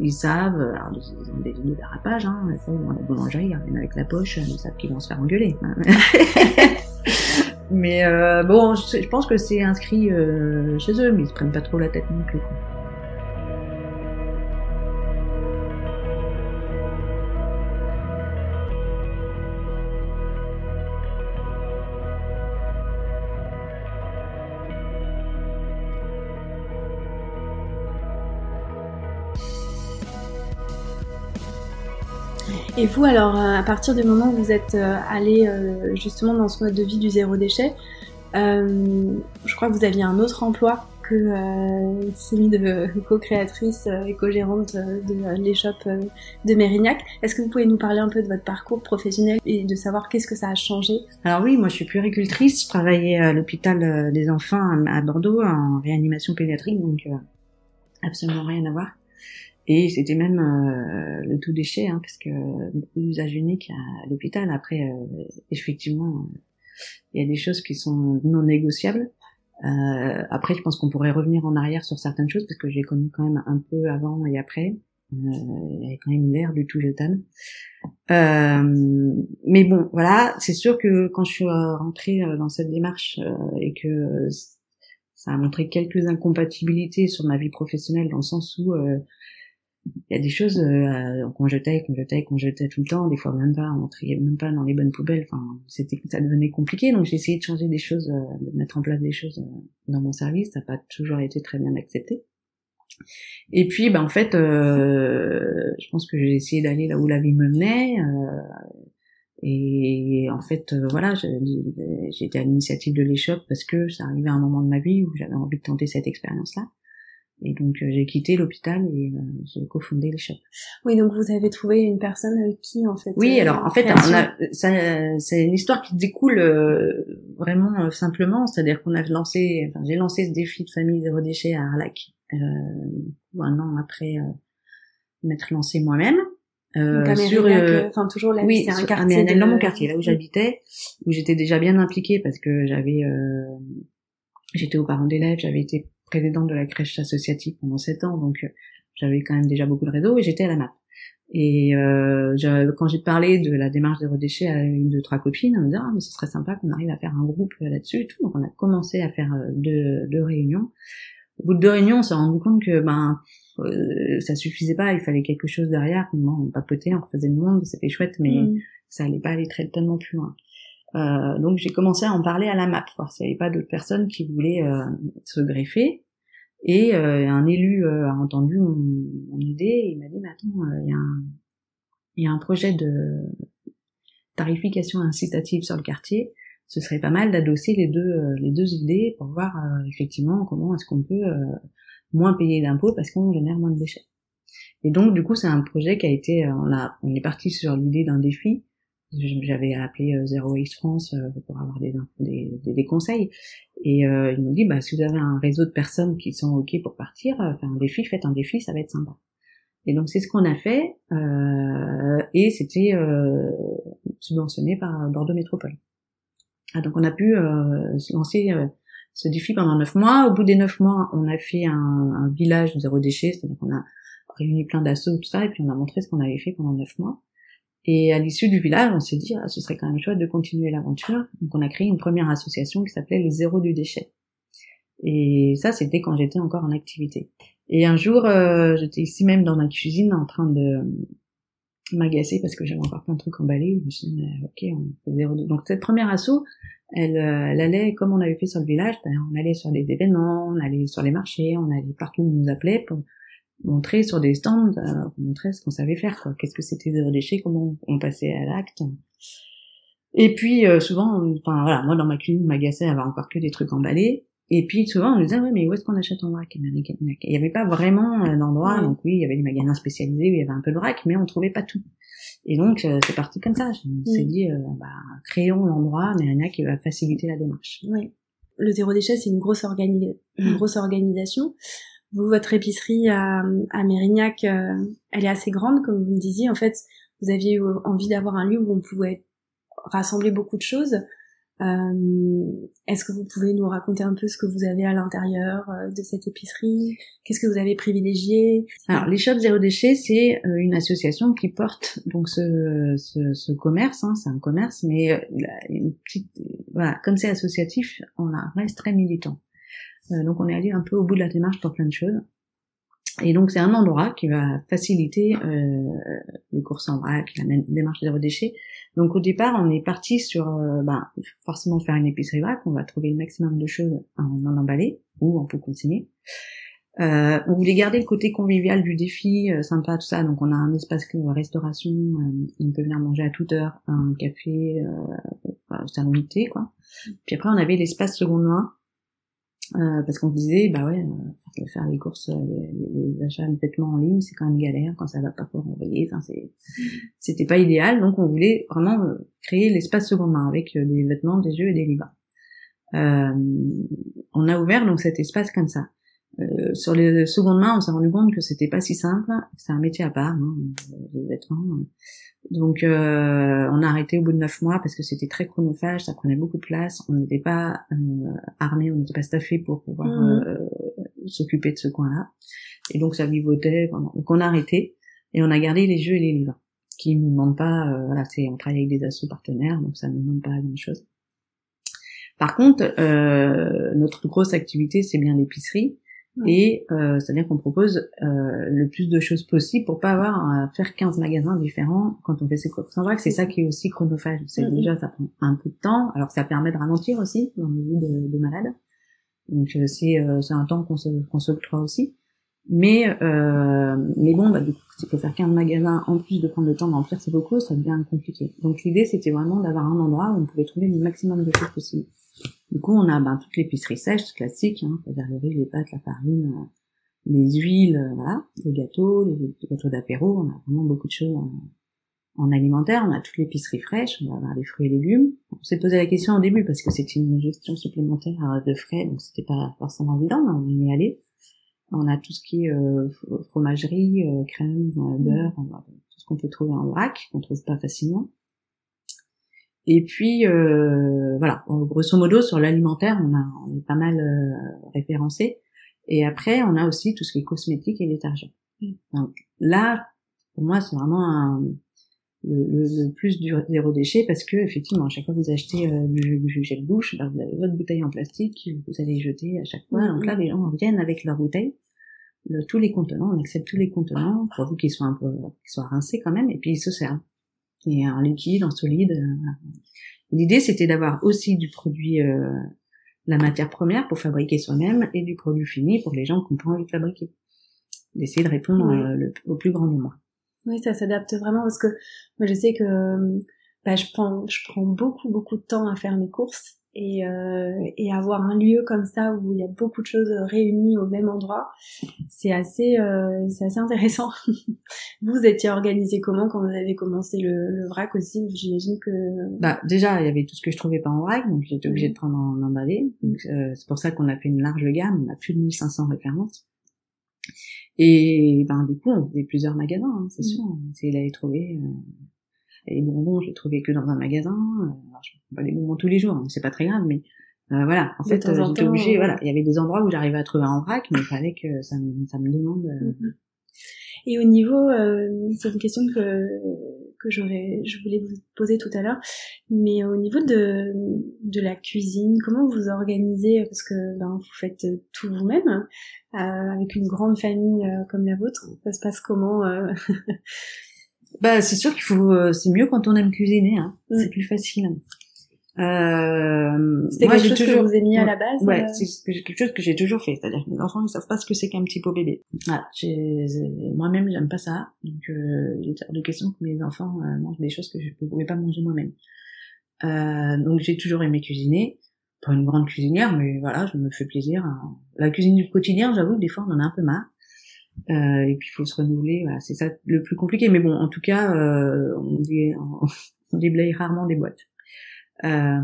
ils savent, alors ils ont des lignes de dérapage, hein, dans la boulangerie, ils viennent avec la poche, ils savent qu'ils vont se faire engueuler. (laughs) mais euh, bon, je, pense que c'est inscrit euh, chez eux, mais ils se prennent pas trop la tête non plus. Quoi. Et vous, alors, euh, à partir du moment où vous êtes euh, allé euh, justement dans ce mode de vie du zéro déchet, je crois que vous aviez un autre emploi que celui de (laughs) co-créatrice et co-gérante de l'échoppe de Mérignac. Est-ce que vous pouvez nous parler un peu de votre parcours professionnel et de savoir qu'est-ce que ça a changé? Alors oui, moi je suis puéricultrice, je travaillais à l'hôpital des enfants à Bordeaux en réanimation pédiatrique, donc absolument rien à voir. Et c'était même le tout déchet, hein, parce que beaucoup d'usages uniques à l'hôpital. Après, effectivement, il y a des choses qui sont non négociables. Euh, après, je pense qu'on pourrait revenir en arrière sur certaines choses parce que j'ai connu quand même un peu avant et après. Euh, il y avait quand même l'air du tout jetable. Euh, mais bon, voilà, c'est sûr que quand je suis rentrée dans cette démarche et que ça a montré quelques incompatibilités sur ma vie professionnelle dans le sens où il y a des choses euh, qu'on jetait, qu'on jetait, qu'on jetait tout le temps, des fois même pas, on triait même pas dans les bonnes poubelles. Enfin, c'était, ça devenait compliqué. Donc j'ai essayé de changer des choses, euh, de mettre en place des choses euh, dans mon service. Ça n'a pas toujours été très bien accepté. Et puis, ben en fait, euh, je pense que j'ai essayé d'aller là où la vie me menait. et en fait, voilà, j'étais à l'initiative de l'échoppe parce que ça arrivait à un moment de ma vie où j'avais envie de tenter cette expérience-là. Et donc euh, j'ai quitté l'hôpital et euh, j'ai cofondé l'échoppe. Oui, donc vous avez trouvé une personne avec qui en fait Oui, euh, alors en fait, on a, c'est une histoire qui découle vraiment simplement, c'est-à-dire qu'on a lancé, enfin j'ai lancé ce défi de famille zéro déchet à Arlac un an après m'être lancé moi-même. Euh, sur, enfin toujours là, oui, c'est un quartier dans mon quartier là où j'habitais, où j'étais déjà bien impliquée parce que j'avais, j'étais aux parents d'élèves, j'avais été présidente de la crèche associative pendant sept ans, donc euh, j'avais quand même déjà beaucoup de réseau et j'étais à la MAP. Et euh, quand j'ai parlé de la démarche des redéchets à une de trois copines, on me dit ah mais ce serait sympa qu'on arrive à faire un groupe là-dessus et tout. Donc on a commencé à faire euh, deux, deux réunions. Au bout de deux réunions, on s'est rendu compte que ben euh, ça suffisait pas, il fallait quelque chose derrière. on papotait, on faisait le monde, c'était chouette, mais mm. ça allait pas aller très tellement plus loin. Euh, donc j'ai commencé à en parler à la MAP, voir s'il n'y avait pas d'autres personnes qui voulaient euh, se greffer. Et euh, un élu a entendu mon, idée et il m'a dit, mais attends, il y, y a un projet de tarification incitative sur le quartier. Ce serait pas mal d'adosser les deux les deux idées pour voir effectivement comment est-ce qu'on peut moins payer d'impôts parce qu'on génère moins de déchets. Et donc du coup c'est un projet qui a été on a on est parti sur l'idée d'un défi j'avais appelé euh, Zero Waste France euh, pour avoir des, des, des, conseils. Et euh, ils m'ont dit bah si vous avez un réseau de personnes qui sont ok pour partir faire un défi faites un défi ça va être sympa. Et donc c'est ce qu'on a fait et c'était subventionné par Bordeaux Métropole. Ah, donc on a pu se lancer ce défi pendant neuf mois. Au bout des neuf mois on a fait un, un village zéro déchet c'est-à-dire qu'on a réuni plein d'assauts tout ça et puis on a montré ce qu'on avait fait pendant neuf mois et à l'issue du village, on s'est dit, ah, ce serait quand même chouette de continuer l'aventure. Donc on a créé une première association qui s'appelait les Zéros du déchet. Et ça, c'était quand j'étais encore en activité. Et un jour, euh, j'étais ici même dans ma cuisine en train de m'agacer parce que j'avais encore plein de trucs emballés. Je me suis dit, ok, on fait zéro. Donc cette première asso, elle, euh, elle allait comme on avait fait sur le village. On allait sur des événements, on allait sur les marchés, on allait partout où on nous appelait pour montrer sur des stands, euh, montrer ce qu'on savait faire, quoi. Qu'est-ce que c'était zéro déchet, comment on, passait à l'acte. Et puis euh, souvent, enfin voilà, moi dans ma cuisine, ma gacée avait encore que des trucs emballés. Et puis souvent on nous disait ouais mais où est-ce qu'on achète en vrac Il n'y avait pas vraiment d'endroit, donc oui il y avait des magasins spécialisés où il y avait un peu de vrac, mais on trouvait pas tout. Et donc euh, c'est parti comme ça. On s'est dit bah créons l'endroit, mais rien qui va faciliter la démarche. Oui. Le zéro déchet c'est une grosse une mmh. grosse organisation. Vous, votre épicerie à, à Mérignac, euh, elle est assez grande, comme vous me disiez. En fait, vous aviez envie d'avoir un lieu où on pouvait rassembler beaucoup de choses. Euh, Est-ce que vous pouvez nous raconter un peu ce que vous avez à l'intérieur euh, de cette épicerie? Qu'est-ce que vous avez privilégié? Alors, les shops zéro déchet, c'est euh, une association qui porte donc ce, ce, ce commerce. Hein, c'est un commerce, mais une petite, voilà, comme c'est associatif, on reste très militant. Euh, donc on est allé un peu au bout de la démarche pour plein de choses. Et donc c'est un endroit qui va faciliter euh, les courses en vrac, la démarche zéro déchet. Donc au départ, on est parti sur euh, ben, forcément faire une épicerie vrac, on va trouver le maximum de choses en, en emballer ou en peut consigner. Euh, on voulait garder le côté convivial du défi, euh, sympa, tout ça. Donc on a un espace restauration, on peut venir manger à toute heure, un café, euh, salon quoi. Puis après on avait l'espace seconde main, euh, parce qu'on disait bah ouais euh, faire les courses euh, les, achats de vêtements en ligne c'est quand même galère quand ça va pas pour envoyer. Enfin c'était pas idéal. Donc on voulait vraiment créer l'espace seconde main avec des vêtements des jeux et des livres. On a ouvert donc cet espace comme ça sur les secondes mains, on s'est rendu compte que c'était pas si simple. C'est un métier à part, hein, les vêtements. Donc, euh, on a arrêté au bout de neuf mois parce que c'était très chronophage, ça prenait beaucoup de place. On n'était pas euh, armé, on n'était pas staffé pour pouvoir mmh. euh, s'occuper de ce coin-là. Et donc, ça vivotait. Donc, on a arrêté et on a gardé les jeux et les livres qui ne nous demandent pas. Euh, voilà, c'est on travaille avec des assos partenaires, donc ça ne nous demande pas grand-chose. Par contre, euh, notre grosse activité, c'est bien l'épicerie. Et euh, c'est-à-dire qu'on propose euh, le plus de choses possibles pour pas avoir à faire 15 magasins différents quand on fait ses courses en vrac. C'est ça qui est aussi chronophage. C'est mm-hmm. déjà ça prend un peu de temps. Alors ça permet de ralentir aussi dans les vies de, de malades. Donc euh, c'est euh, c'est un temps qu'on se qu'on s'octroie aussi. Mais euh, mais bon, bah, du coup, s'il faut faire 15 magasins en plus de prendre le temps d'emplir ses locaux, ça devient compliqué. Donc l'idée c'était vraiment d'avoir un endroit où on pouvait trouver le maximum de choses possibles. Du coup, on a ben, toute l'épicerie sèche, classique, hein, c'est-à-dire les riz, les pâtes, la farine, euh, les huiles, euh, voilà, les gâteaux, les, gâteaux d'apéro, on a vraiment beaucoup de choses en, alimentaire, on a toute l'épicerie fraîche, on va avoir les fruits et légumes. On s'est posé la question au début parce que c'était une gestion supplémentaire euh, de frais, donc c'était pas forcément évident, mais on y est allé. On a tout ce qui est fromagerie, crème, beurre, tout ce qu'on peut trouver en vrac, qu'on trouve pas facilement. Et puis euh, voilà, grosso modo sur l'alimentaire, on, a, on est pas mal euh, référencé. Et après, on a aussi tout ce qui est cosmétique et détergent. Mm. Donc là, pour moi, c'est vraiment un, le, le, plus du zéro déchet parce que effectivement, à chaque fois que vous achetez euh, du, du, gel douche, ben, vous avez votre bouteille en plastique, vous allez jeter à chaque fois. Donc là, mm. les gens viennent avec leur bouteille. tous les contenants, on accepte tous les contenants, vous qu'ils soient un peu, qu'ils soient rincés quand même, et puis ils se servent et en liquide, en solide. Euh, L'idée, c'était d'avoir aussi du produit, euh, la matière première pour fabriquer soi-même et du produit fini pour les gens qui ont pas envie de fabriquer. D'essayer de répondre euh, au plus grand nombre. Oui, ça s'adapte vraiment parce que moi je sais que bah, je prends je prends beaucoup beaucoup de temps à faire mes courses et, euh, et avoir un lieu comme ça où il y a beaucoup de choses réunies au même endroit, c'est assez, euh, c'est assez intéressant. (laughs) vous étiez organisé comment quand vous avez commencé le, le vrac aussi? J'imagine que. Bah déjà, il y avait tout ce que je trouvais pas en vrac, donc j'étais obligée de prendre en emballé. Donc euh, c'est pour ça qu'on a fait une large gamme, on a plus de 1500 références. Et ben du coup, on faisait plusieurs magasins, hein, c'est mm. sûr. Essayait d'aller trouver. Et les bonbons, je les trouvais que dans un magasin. Euh, alors, je prends pas les bonbons tous les jours, hein, c'est pas très grave, mais euh, voilà. En fait, euh, j'étais obligée. Voilà, il y avait des endroits où j'arrivais à trouver un vrac, mais il fallait que ça me, ça me demande. Mhm. Et au niveau, c'est une question que que j'aurais, je voulais vous poser tout à l'heure, mais au niveau de de la cuisine, comment vous organisez Parce que ben, vous faites tout vous-même, avec une grande famille comme la vôtre. Ça se passe comment (laughs) Bah, c'est sûr qu'il faut, euh, c'est mieux quand on aime cuisiner, hein. Mm. C'est plus facile. Euh, C'était quelque chose toujours... que vous aimiez à la base Ouais, euh c'est quelque chose que j'ai toujours fait. C'est-à-dire que les enfants, ils savent pas ce que c'est qu'un petit pot bébé. Voilà, moi-même, j'aime pas ça. Donc, euh, il est hors de question que mes enfants euh, mangent des choses que je ne pouvais pas manger moi-même. Euh, donc, j'ai toujours aimé cuisiner. Pas une grande cuisinière, mais voilà, je me fais plaisir. La cuisine du quotidien, j'avoue, des fois, on en a un peu marre. Euh, et puis il faut se renouveler, voilà, c'est ça le plus compliqué. Mais bon, en tout cas, euh, on, dé, (laughs) on déblaye rarement des boîtes. Euh,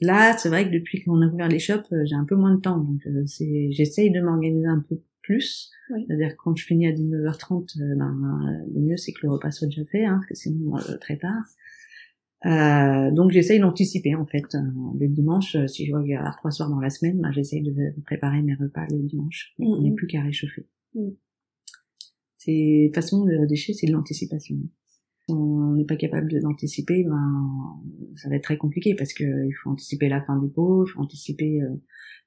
là, c'est vrai que depuis qu'on a ouvert les shops, euh, j'ai un peu moins de temps, donc euh, c'est, j'essaye de m'organiser un peu plus. C'est-à-dire que quand je finis à 19h30, ben, le mieux c'est que le repas soit déjà fait, hein, parce que sinon très tard. Euh, donc j'essaye d'anticiper en fait. Le dimanche, si je vois qu'il y a trois soirs dans la semaine, ben, j'essaye de préparer mes repas le dimanche. On n'est plus qu'à réchauffer. Mm. C'est façon de déchet, c'est de l'anticipation. On n'est pas capable d'anticiper, ben ça va être très compliqué parce que il faut anticiper la fin du pot, il faut anticiper euh,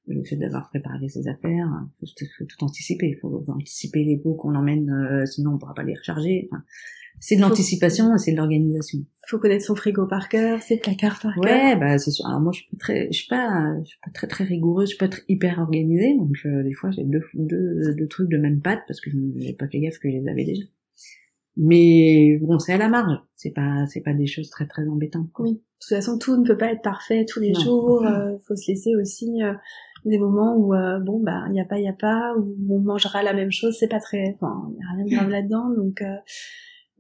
le fait d'avoir préparé ses affaires, il faut, tout anticiper, il faut anticiper les pots qu'on emmène, euh, sinon on pourra pas les recharger. Enfin, c'est de l'anticipation et c'est de l'organisation. Faut connaître son frigo par cœur, ses placards par cœur. Ouais, bah c'est sûr. Alors moi je suis très, je suis pas, je suis pas très très rigoureuse, je suis pas très hyper organisée, donc euh, des fois j'ai deux, deux, deux trucs de même pâte parce que je n'ai pas fait gaffe que je les avais déjà. Mais bon, c'est à la marge. C'est pas, c'est pas des choses très très embêtantes. Oui. De toute façon, tout ne peut pas être parfait tous les jours. Euh, faut se laisser aussi euh, des moments où euh, bon bah il y a pas, il y a pas, où on mangera la même chose. C'est pas très, enfin, il y a rien de grave là-dedans. Donc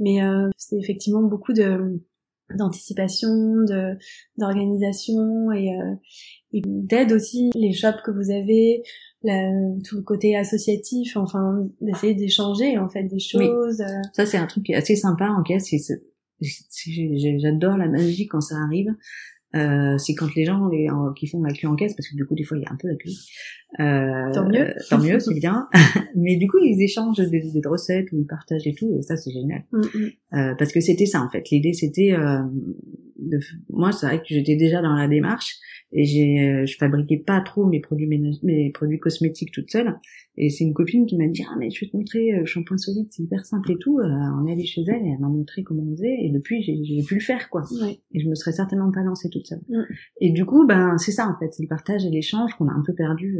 mais euh, c'est effectivement beaucoup de d'anticipation, de d'organisation et, euh, et d'aide aussi les shops que vous avez, la, tout le côté associatif, enfin d'essayer d'échanger en fait des choses. Euh. Ça c'est un truc qui est assez sympa en cas. J'adore la magie quand ça arrive. Euh, c'est quand les gens les, qui font la queue en caisse, parce que du coup des fois il y a un peu la queue. Euh, tant mieux. tant mieux, c'est bien. (laughs) Mais du coup ils échangent des idées de recettes ou ils partagent et tout, et ça c'est génial. Mm, mm. Euh, parce que c'était ça en fait. L'idée c'était, euh, de... moi c'est vrai que j'étais déjà dans la démarche et j'ai, euh, je fabriquais pas trop mes produits mes produits cosmétiques toute seule. Et c'est une copine qui m'a dit ah mais je vais te montrer le shampoing solide, c'est hyper simple et tout. on est allé chez elle et elle m'a montré comment on faisait et depuis j'ai pu le faire quoi. Et je me serais certainement pas lancée toute seule. Et du coup ben c'est ça en fait, c'est le partage et l'échange qu'on a un peu perdu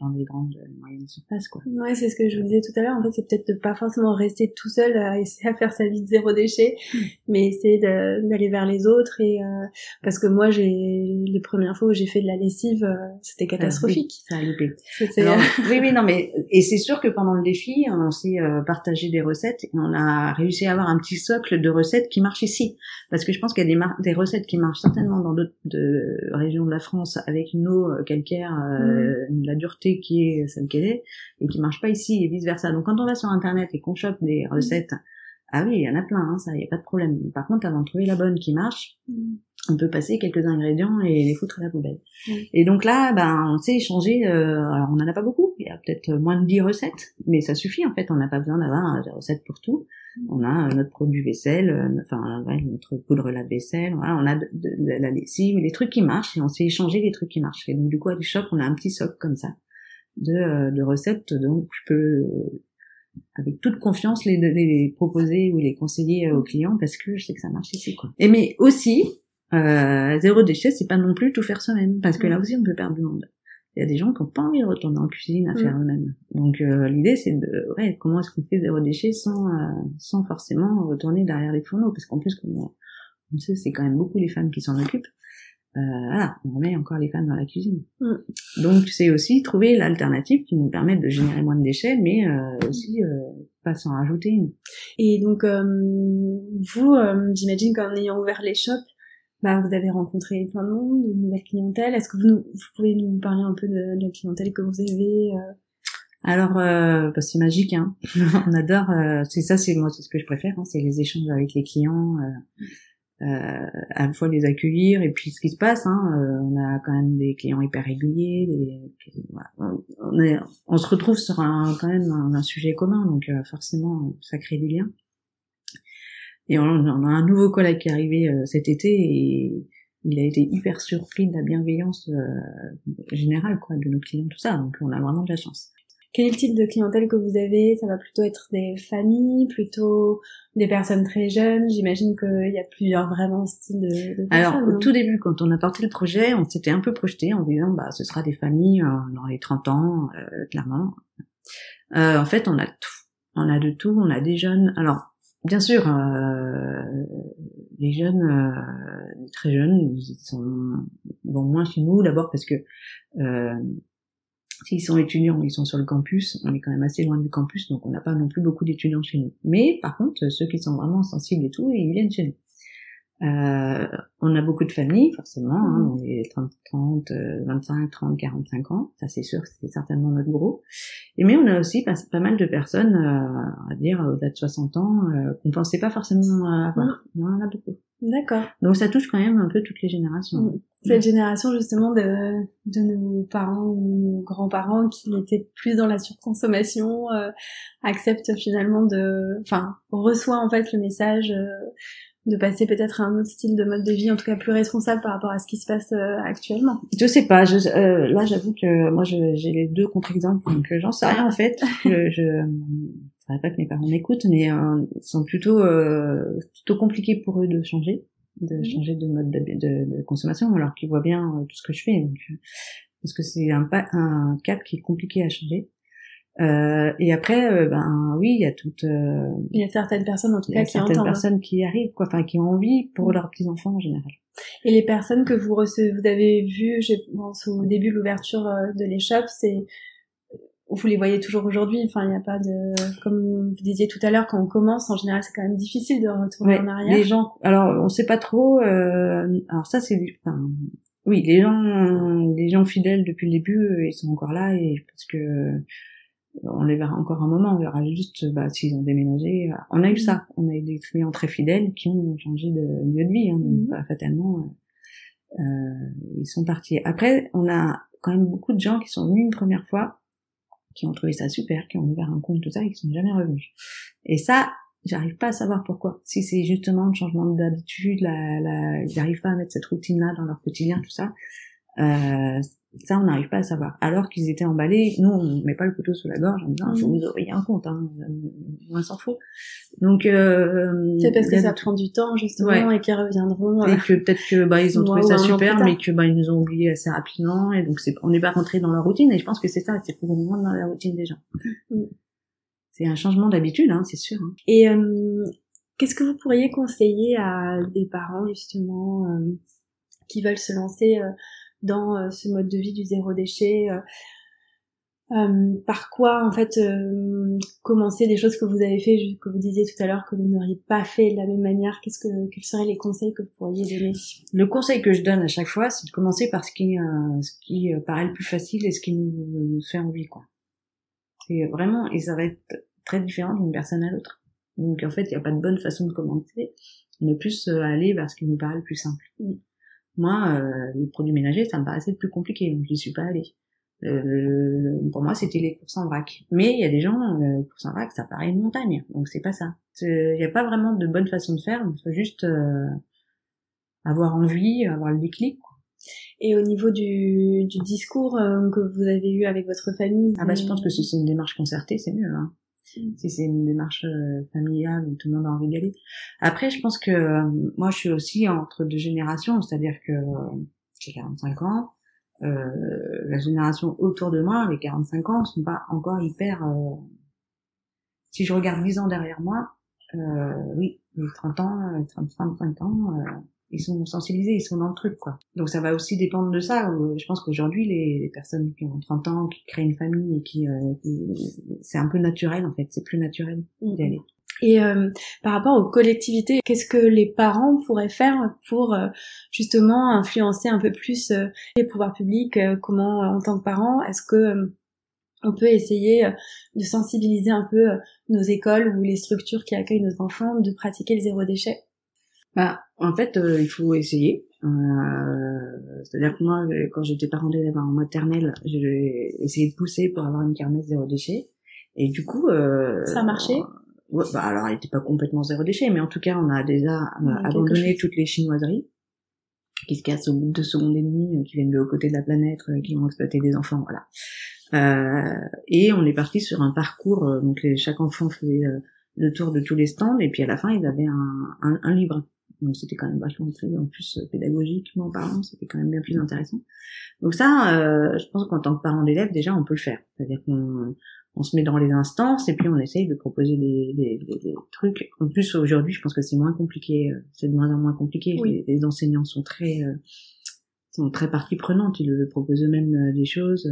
dans les grandes moyennes surfaces quoi. Ouais c'est ce que je vous disais tout à l'heure. En fait c'est peut-être de pas forcément rester tout seul à essayer à faire sa vie de zéro déchet, mm. mais essayer d'aller vers les autres et euh, parce que moi j'ai les premières fois où j'ai fait de la lessive euh, c'était ah catastrophique. ça a loupé. (laughs) oui oui non mais et c'est sûr que pendant le défi on s'est euh, partagé des recettes et on a réussi à avoir un petit socle de recettes qui marchent ici parce que je pense qu'il y a des, des recettes qui marchent certainement dans d'autres régions de la France avec une eau calcaire mm. la dureté qui est celle qu'elle est et qui marche pas ici et vice versa. Donc quand on va sur internet et qu'on chope des recettes ah oui, il y en a plein, hein, ça, y a pas de problème. Par contre, avant de trouver la bonne qui marche, mm. on peut passer quelques ingrédients et les foutre à la poubelle. Mm. Et donc là, ben, on sait échanger, euh, alors on en a pas beaucoup, il y a peut-être moins de 10 recettes, mais ça suffit en fait, on n'a pas besoin d'avoir des recettes pour tout. Mm. On a euh, notre produit vaisselle, euh, enfin, notre poudre lave-vaisselle, voilà, on a de, la lessive, les trucs qui marchent, et on sait échanger les trucs qui marchent. Et donc du coup, à shop, on a un petit socle comme ça de, de recettes, donc je peux avec toute confiance les, les proposer ou les conseiller aux clients parce que je sais que ça marche ici quoi. Et mais aussi euh, zéro déchet c'est pas non plus tout faire soi-même parce que là aussi on peut perdre du monde. Il y a des gens qui ont pas envie de retourner en cuisine à faire eux-mêmes. Donc euh, l'idée c'est de ouais comment est-ce qu'on fait zéro déchet sans euh, sans forcément retourner derrière les fourneaux? Parce qu'en plus comme on sait c'est quand même beaucoup les femmes qui s'en occupent euh, voilà, on met encore les femmes dans la cuisine. Mm. Donc c'est aussi trouver l'alternative qui nous permet de générer moins de déchets, mais euh, aussi euh, pas s'en rajouter une. Et donc euh, vous, euh, j'imagine qu'en ayant ouvert les shops, bah, vous avez rencontré plein de monde, de nouvelles clientèles. Est-ce que vous, vous, pouvez nous parler un peu de, de la clientèle que vous avez alors, euh, bah, c'est magique, hein. (laughs) on adore. c'est ça, c'est moi, c'est ce que je préfère. Hein, c'est les échanges avec les clients. Euh, euh, à la fois les accueillir et puis ce qui se passe. Hein, euh, on a quand même des clients hyper réguliers. Des, on, est, on, se retrouve sur un, quand même un, sujet commun, donc euh, forcément ça crée du lien. Et on, on, a un nouveau collègue qui est arrivé cet été et il a été hyper surpris de la bienveillance générale quoi de nos clients tout ça. Donc on a vraiment de la chance. Quel est le type de clientèle que vous avez? Ça va plutôt être des familles, plutôt des personnes très jeunes? J'imagine qu'il y a plusieurs vraiment styles de, de Alors au tout début, quand on a porté le projet, on s'était un peu projeté en disant bah ce sera des familles euh, dans les 30 ans, euh, clairement. Euh, en fait, on a tout. On a de tout. On a des jeunes. Alors bien sûr, euh, les jeunes, euh, très jeunes, ils sont bon moins chez nous d'abord parce que S'ils sont étudiants, ils sont sur le campus, on est quand même assez loin du campus, donc on n'a pas non plus beaucoup d'étudiants chez nous. Mais par contre, ceux qui sont vraiment sensibles et tout, ils viennent chez nous. Euh, on a beaucoup de familles, forcément, hein, mmh. on est 30, 30, 25, 30, 45 ans, ça c'est sûr, c'est certainement notre gros. Et mais on a aussi pas, pas mal de personnes, euh, à dire au-delà de 60 ans, euh, qu'on pensait pas forcément avoir. Mmh. Il y en a beaucoup. D'accord. Donc ça touche quand même un peu toutes les générations. Mmh. Cette génération justement de, de nos parents ou nos grands-parents qui étaient plus dans la surconsommation, euh, acceptent finalement de, enfin, reçoit en fait le message euh, de passer peut-être à un autre style de mode de vie, en tout cas plus responsable par rapport à ce qui se passe euh, actuellement. Je sais pas, je, euh, là j'avoue que moi j'ai les deux contre-exemples, donc j'en sais rien en fait. je, je ne pas que mes parents m'écoutent, mais euh, ils sont plutôt plutôt compliqués pour eux de changer, de mhm. changer de mode de, de, consommation, alors qu'ils voient bien tout ce que je fais. Donc, parce que c'est un, un cap qui est compliqué à changer. Euh, et après, euh, ben oui, il y a toutes. Euh, il y a certaines personnes en tout cas qui certaines personnes qui arrivent, quoi, enfin qui ont envie pour leurs petits enfants en général. Et les personnes que vous recevez, vous avez vu, je pense au début de l'ouverture de l'échoppe, c'est vous les voyez toujours aujourd'hui. Enfin, il n'y a pas de, comme vous disiez tout à l'heure, quand on commence, en général, c'est quand même difficile de retourner en arrière. Les gens, alors on sait pas trop. Euh, alors ça, c'est, enfin, oui, les gens, les gens fidèles depuis le début, euh, ils sont encore là et parce que on les verra encore un moment. On verra juste, bah, s'ils ont déménagé. On a eu ça. On a eu des clients très fidèles qui ont changé de lieu de vie. Hein, mmh. fatalement, euh, ils sont partis. Après, on a quand même beaucoup de gens qui sont venus une première fois qui ont trouvé ça super, qui ont ouvert un compte, tout ça, et qui sont jamais revenus. Et ça, j'arrive pas à savoir pourquoi. Si c'est justement le changement d'habitude, la, la, ils n'arrivent pas à mettre cette routine-là dans leur quotidien, tout ça, euh, ça, on n'arrive pas à savoir. Alors qu'ils étaient emballés, nous, on met pas le couteau sous la gorge en disant, il faut mm. vous ouvrir un compte, hein, on s'en fout. Donc, euh, c'est parce que ça prend du temps, justement, et qu'ils reviendront. Et euh, que peut-être que, bah, ils ont trouvé ça super, mais que, bah, ils nous ont oubliés assez rapidement, et donc c'est, on n'est pas rentré dans leur routine, et je pense que c'est ça, c'est pour moins dans la routine des gens. Mm. C'est un changement d'habitude, hein, c'est sûr. Hein. Et, euh, qu'est-ce que vous pourriez conseiller à des parents, justement, euh, qui veulent se lancer, dans euh, ce mode de vie du zéro déchet euh, euh, par quoi en fait commencer des choses que vous avez fait que vous disiez tout à l'heure que vous n'auriez pas fait de la même manière. Qu'est-ce que quels seraient les conseils que vous pourriez donner? Le conseil que je donne à chaque fois c'est de commencer par ce qui ce qui paraît le plus facile et ce qui nous, fait envie quoi. C'est vraiment et ça va être très différent d'une personne à l'autre. Donc en fait il n'y a pas de bonne façon de commencer mais plus aller vers ce qui nous paraît le plus simple. Mm. Moi, euh, les produits ménagers, ça me paraissait le plus compliqué, donc j'y suis pas allée. Euh, pour moi, c'était les courses en vrac. Mais il y a des gens, euh, courses en vrac, ça paraît une montagne, donc c'est pas ça. Il n'y a pas vraiment de bonne façon de faire, il faut juste euh, avoir envie, avoir le déclic. Et au niveau du, du discours euh, que vous avez eu avec votre famille Ah bah je pense que si c'est une démarche concertée, c'est mieux. Hein. Mm. si c'est une démarche euh, familiale où tout le monde a envie d'y. Après, je pense que euh, moi, je suis aussi entre deux générations, c'est-à-dire que euh, j'ai 45 ans, euh, la génération autour de moi, les 45 ans, sont pas encore hyper... si je regarde 10 ans derrière moi, oui, les 30 ans, 35 ans, ils sont sensibilisés, ils sont dans le truc, quoi. Donc ça va aussi dépendre de ça. Euh, je pense qu'aujourd'hui, les, personnes qui ont 30 ans, qui créent une famille et qui, euh, c'est un peu naturel en fait, c'est plus naturel d'y aller. Et euh, par rapport aux collectivités, qu'est-ce que les parents pourraient faire pour justement influencer un peu plus les pouvoirs publics Comment, en tant que parents, est-ce que on peut essayer de sensibiliser un peu nos écoles ou les structures qui accueillent nos enfants de pratiquer le zéro déchet? Bah, en fait, euh, il faut essayer. Euh, C'est-à-dire que moi, quand j'étais parent d'élèves en maternelle, j'ai essayé de pousser pour avoir une kermesse zéro déchet. Et du coup... Euh, Ça a marché? ouais, bah, Alors, elle n'était pas complètement zéro déchet, mais en tout cas, on a déjà euh, abandonné toutes les chinoiseries qui se cassent au bout de deux secondes et demie, euh, qui viennent de l'autre côté de la planète, qui vont exploiter des enfants, voilà. Euh, et on est parti sur un parcours, donc les, chaque enfant faisait le tour de tous les stands, et puis à la fin, ils avaient un, un, un livre donc c'était quand même vachement plus en plus euh, pédagogiquement parlant c'était quand même bien plus intéressant donc ça euh, je pense qu'en tant que parent d'élève déjà on peut le faire c'est-à-dire qu'on on se met dans les instances et puis on essaye de proposer des, des, des, trucs en plus aujourd'hui je pense que c'est moins compliqué euh, c'est de moins en moins compliqué les, enseignants sont très sont très partie prenante, ils proposent eux-mêmes des choses.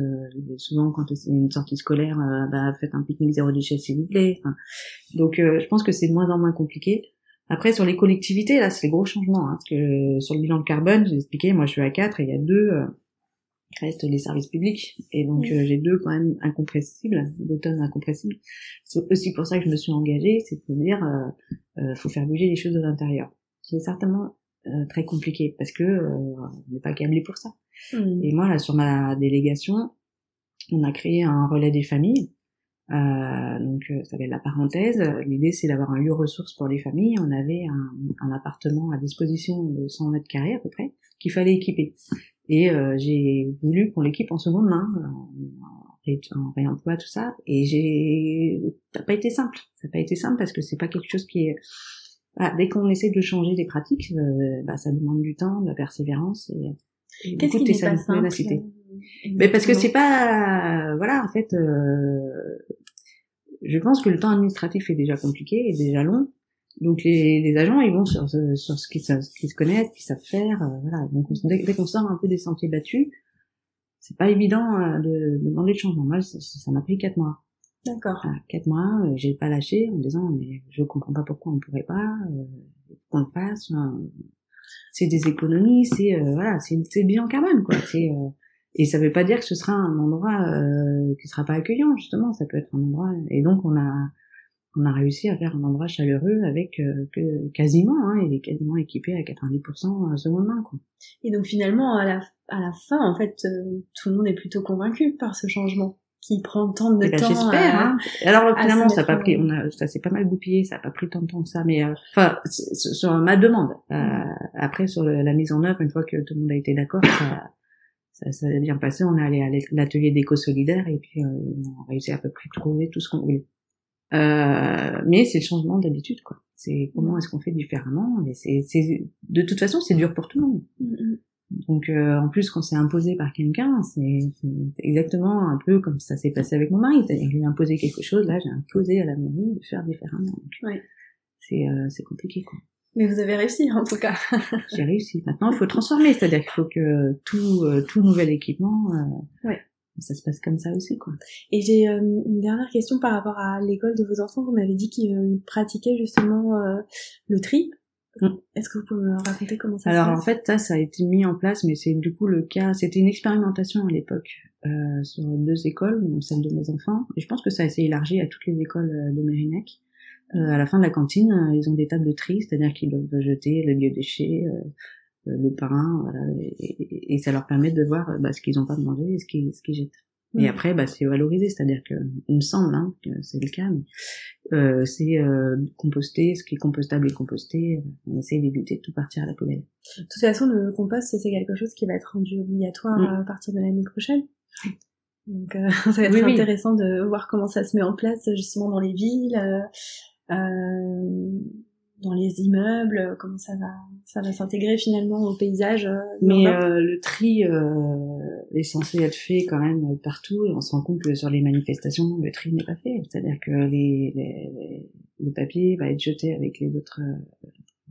souvent, quand c'est une sortie scolaire, bah, faites un pique-nique zéro déchet s'il vous plaît. donc, je pense que c'est de moins en moins compliqué. Après, sur les collectivités, là, c'est les gros changements. Hein, parce que sur le bilan de carbone, j'ai expliqué, moi je suis à 4 et il y a deux euh, qui restent les services publics. Et donc euh, j'ai deux quand même incompressibles, deux tonnes incompressibles. C'est aussi pour ça que je me suis engagée, c'est de dire, euh, euh, faut faire bouger les choses de l'intérieur. C'est certainement très compliqué parce que on n'est pas câblé pour ça. Mmh. Et moi, là, sur ma délégation, on a créé un relais des familles euh, donc euh, ça va être la parenthèse. L'idée c'est d'avoir un lieu ressource pour les familles. On avait un, un, appartement à disposition de 100 mètres carrés à peu près qu'il fallait équiper. Et euh, j'ai voulu qu'on l'équipe en seconde main, en, réemploi tout ça. Et j'ai, ça n'a pas été simple. Ça n'a pas été simple parce que c'est pas quelque chose qui est ah, dès qu'on essaie de changer les pratiques, euh, bah, ça demande du temps, de la persévérance et, et Qu'est-ce qui n'est pas simple mais parce que c'est pas, voilà, en fait, euh, je pense que le temps administratif est déjà compliqué, est déjà long. Donc les, les agents, ils vont sur, sur ce qu'ils se connaissent, ce qu'ils savent faire, euh, voilà. Donc dès, qu'on sort un peu des sentiers battus, c'est pas évident euh, de, de demander le changement. Moi, ça m'a pris quatre mois. D'accord. quatre mois, euh, j'ai pas lâché en disant mais je comprends pas pourquoi on pourrait pas, euh, qu'on le fasse. c'est des économies, c'est euh, voilà, c'est c'est bien quand même quoi. C'est euh, et ça veut pas dire que ce sera un endroit euh, qui sera pas accueillant justement. Ça peut être un endroit et donc on a on a réussi à faire un endroit chaleureux avec euh, que quasiment, hein, il est quasiment équipé à 90% seconde main quoi. Et donc finalement à la à la fin en fait tout le monde est plutôt convaincu par ce changement qui prend tant de eh ben, temps. J'espère. Hein. Alors finalement, ça a pas pris, on a, ça s'est pas mal goupillé, ça a pas pris tant de temps que ça, mais euh, enfin sur ma demande. Euh, après sur la mise en œuvre, une fois que tout le monde a été d'accord, ça, ça, a bien passé. On est allé à l'atelier d'éco solidaire et puis euh, on a réussi à peu près trouver tout ce qu'on voulait. Euh, mais c'est le changement d'habitude, quoi. C'est comment est-ce qu'on fait différemment. Et c'est, de toute façon, c'est dur pour tout le monde. Mm-hmm. Donc euh, en plus quand c'est imposé par quelqu'un, c'est exactement un peu comme ça s'est passé avec mon mari, c'est-à-dire lui a imposé quelque chose, là j'ai imposé à la mairie de faire différemment. Ouais. C'est euh, c'est compliqué quoi. Mais vous avez réussi en tout cas. (laughs) j'ai réussi. Maintenant il faut transformer, c'est-à-dire qu'il faut que tout euh, tout nouvel équipement ouais. ça se passe comme ça aussi quoi. Et j'ai une dernière question par rapport à l'école de vos enfants, vous m'avez dit qu'ils pratiquaient justement le tri. Mm. Est-ce que vous pouvez me raconter comment ça Alors se passe? en fait, ça, ça a été mis en place, mais c'est du coup le cas. C'était une expérimentation à l'époque euh, sur deux écoles, celle de mes enfants, et je pense que ça a été élargi à toutes les écoles euh, de Mérinac. Euh, à la fin de la cantine, euh, ils ont des tables de tri, c'est-à-dire qu'ils doivent jeter le biodéchet, euh, le pain, voilà, et, et, ça leur permet de voir bah, ce qu'ils n'ont pas mangé et ce qu'ils qu'ils jettent. Et après, bah, c'est valorisé, c'est-à-dire que, il me semble hein, que c'est le cas, mais euh, c'est euh, composter, ce qui est compostable est composté. On essaie d'éviter de tout partir à la poubelle. De toute façon, le compost, c'est quelque chose qui va être rendu obligatoire mm. à partir de l'année prochaine. Donc, euh, (laughs) ça va être intéressant de voir comment ça se met en place justement dans les villes. Euh, euh dans les immeubles, euh, comment ça va, ça va s'intégrer finalement au paysage. Euh, Mais euh, le tri est censé être fait quand même partout. Et on se rend compte que sur les manifestations, le tri n'est pas fait. C'est-à-dire que les, les, le papier va être jeté avec les autres.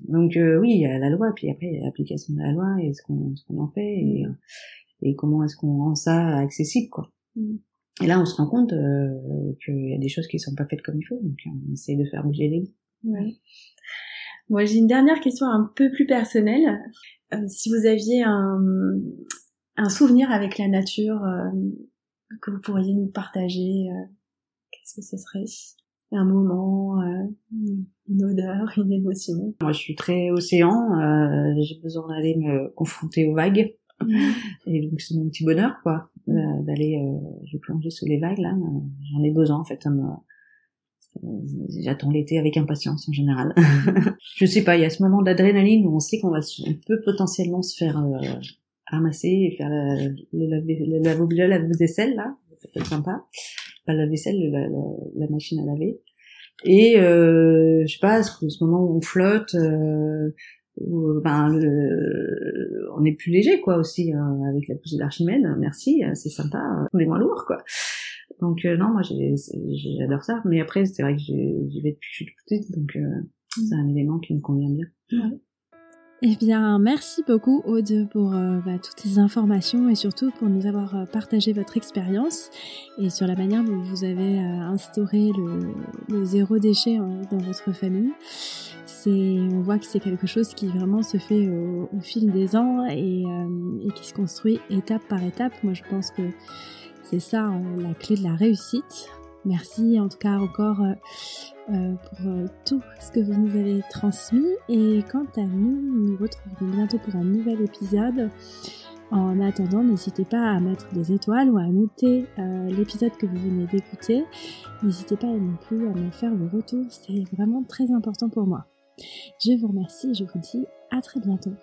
Donc oui, il y a la loi, puis après il y a l'application de la loi et ce qu'on qu'on en fait et, et comment est-ce qu'on rend ça accessible quoi. Mm. Et là, on se rend compte qu'il y a des choses qui sont pas faites comme il faut, donc on essaie de faire bouger les lignes. Ouais. Moi, j'ai une dernière question un peu plus personnelle. Euh, si vous aviez un, un, souvenir avec la nature euh, que vous pourriez nous partager, euh, qu'est-ce que ce serait? Un moment, une odeur, une émotion? Moi, je suis très océan. j'ai besoin d'aller me confronter aux vagues. (laughs) Et donc c'est mon petit bonheur quoi, d'aller je plonger sous les vagues là. J'en ai besoin en fait. Ça me, J'attends l'été avec impatience en général. (laughs) je sais pas, il y a ce moment d'adrénaline où on sait qu'on va, on peut potentiellement se faire euh, ramasser et faire la, la, la, la, vaisselle là, ça peut être sympa. Pas la vaisselle, la, la, machine à laver. Et euh, je sais pas, ce, ce moment où on flotte, euh, où, ben, on est plus léger quoi aussi hein, avec la poussée d'Archimède. Merci, c'est sympa. On est moins lourd quoi. Donc euh, non, moi j'adore ça. Mais après, c'est vrai que j'y vais depuis que je suis petite, donc euh, c'est un élément qui me convient bien. Ouais. Eh bien, merci beaucoup Aude pour euh, bah, toutes ces informations et surtout pour nous avoir partagé votre expérience et sur la manière dont vous avez instauré le, le, zéro déchet dans votre famille. On voit que c'est quelque chose qui vraiment se fait au, fil des ans et, et qui se construit étape par étape. Moi, je pense que c'est ça hein, la clé de la réussite. Merci en tout cas encore euh, euh, pour euh, tout ce que vous nous avez transmis. Et quant à nous, nous nous retrouverons bientôt pour un nouvel épisode. En attendant, n'hésitez pas à mettre des étoiles ou à noter l'épisode que vous venez d'écouter. N'hésitez pas non plus à me faire vos retours, c'est vraiment très important pour moi. Je vous remercie et je vous dis à très bientôt.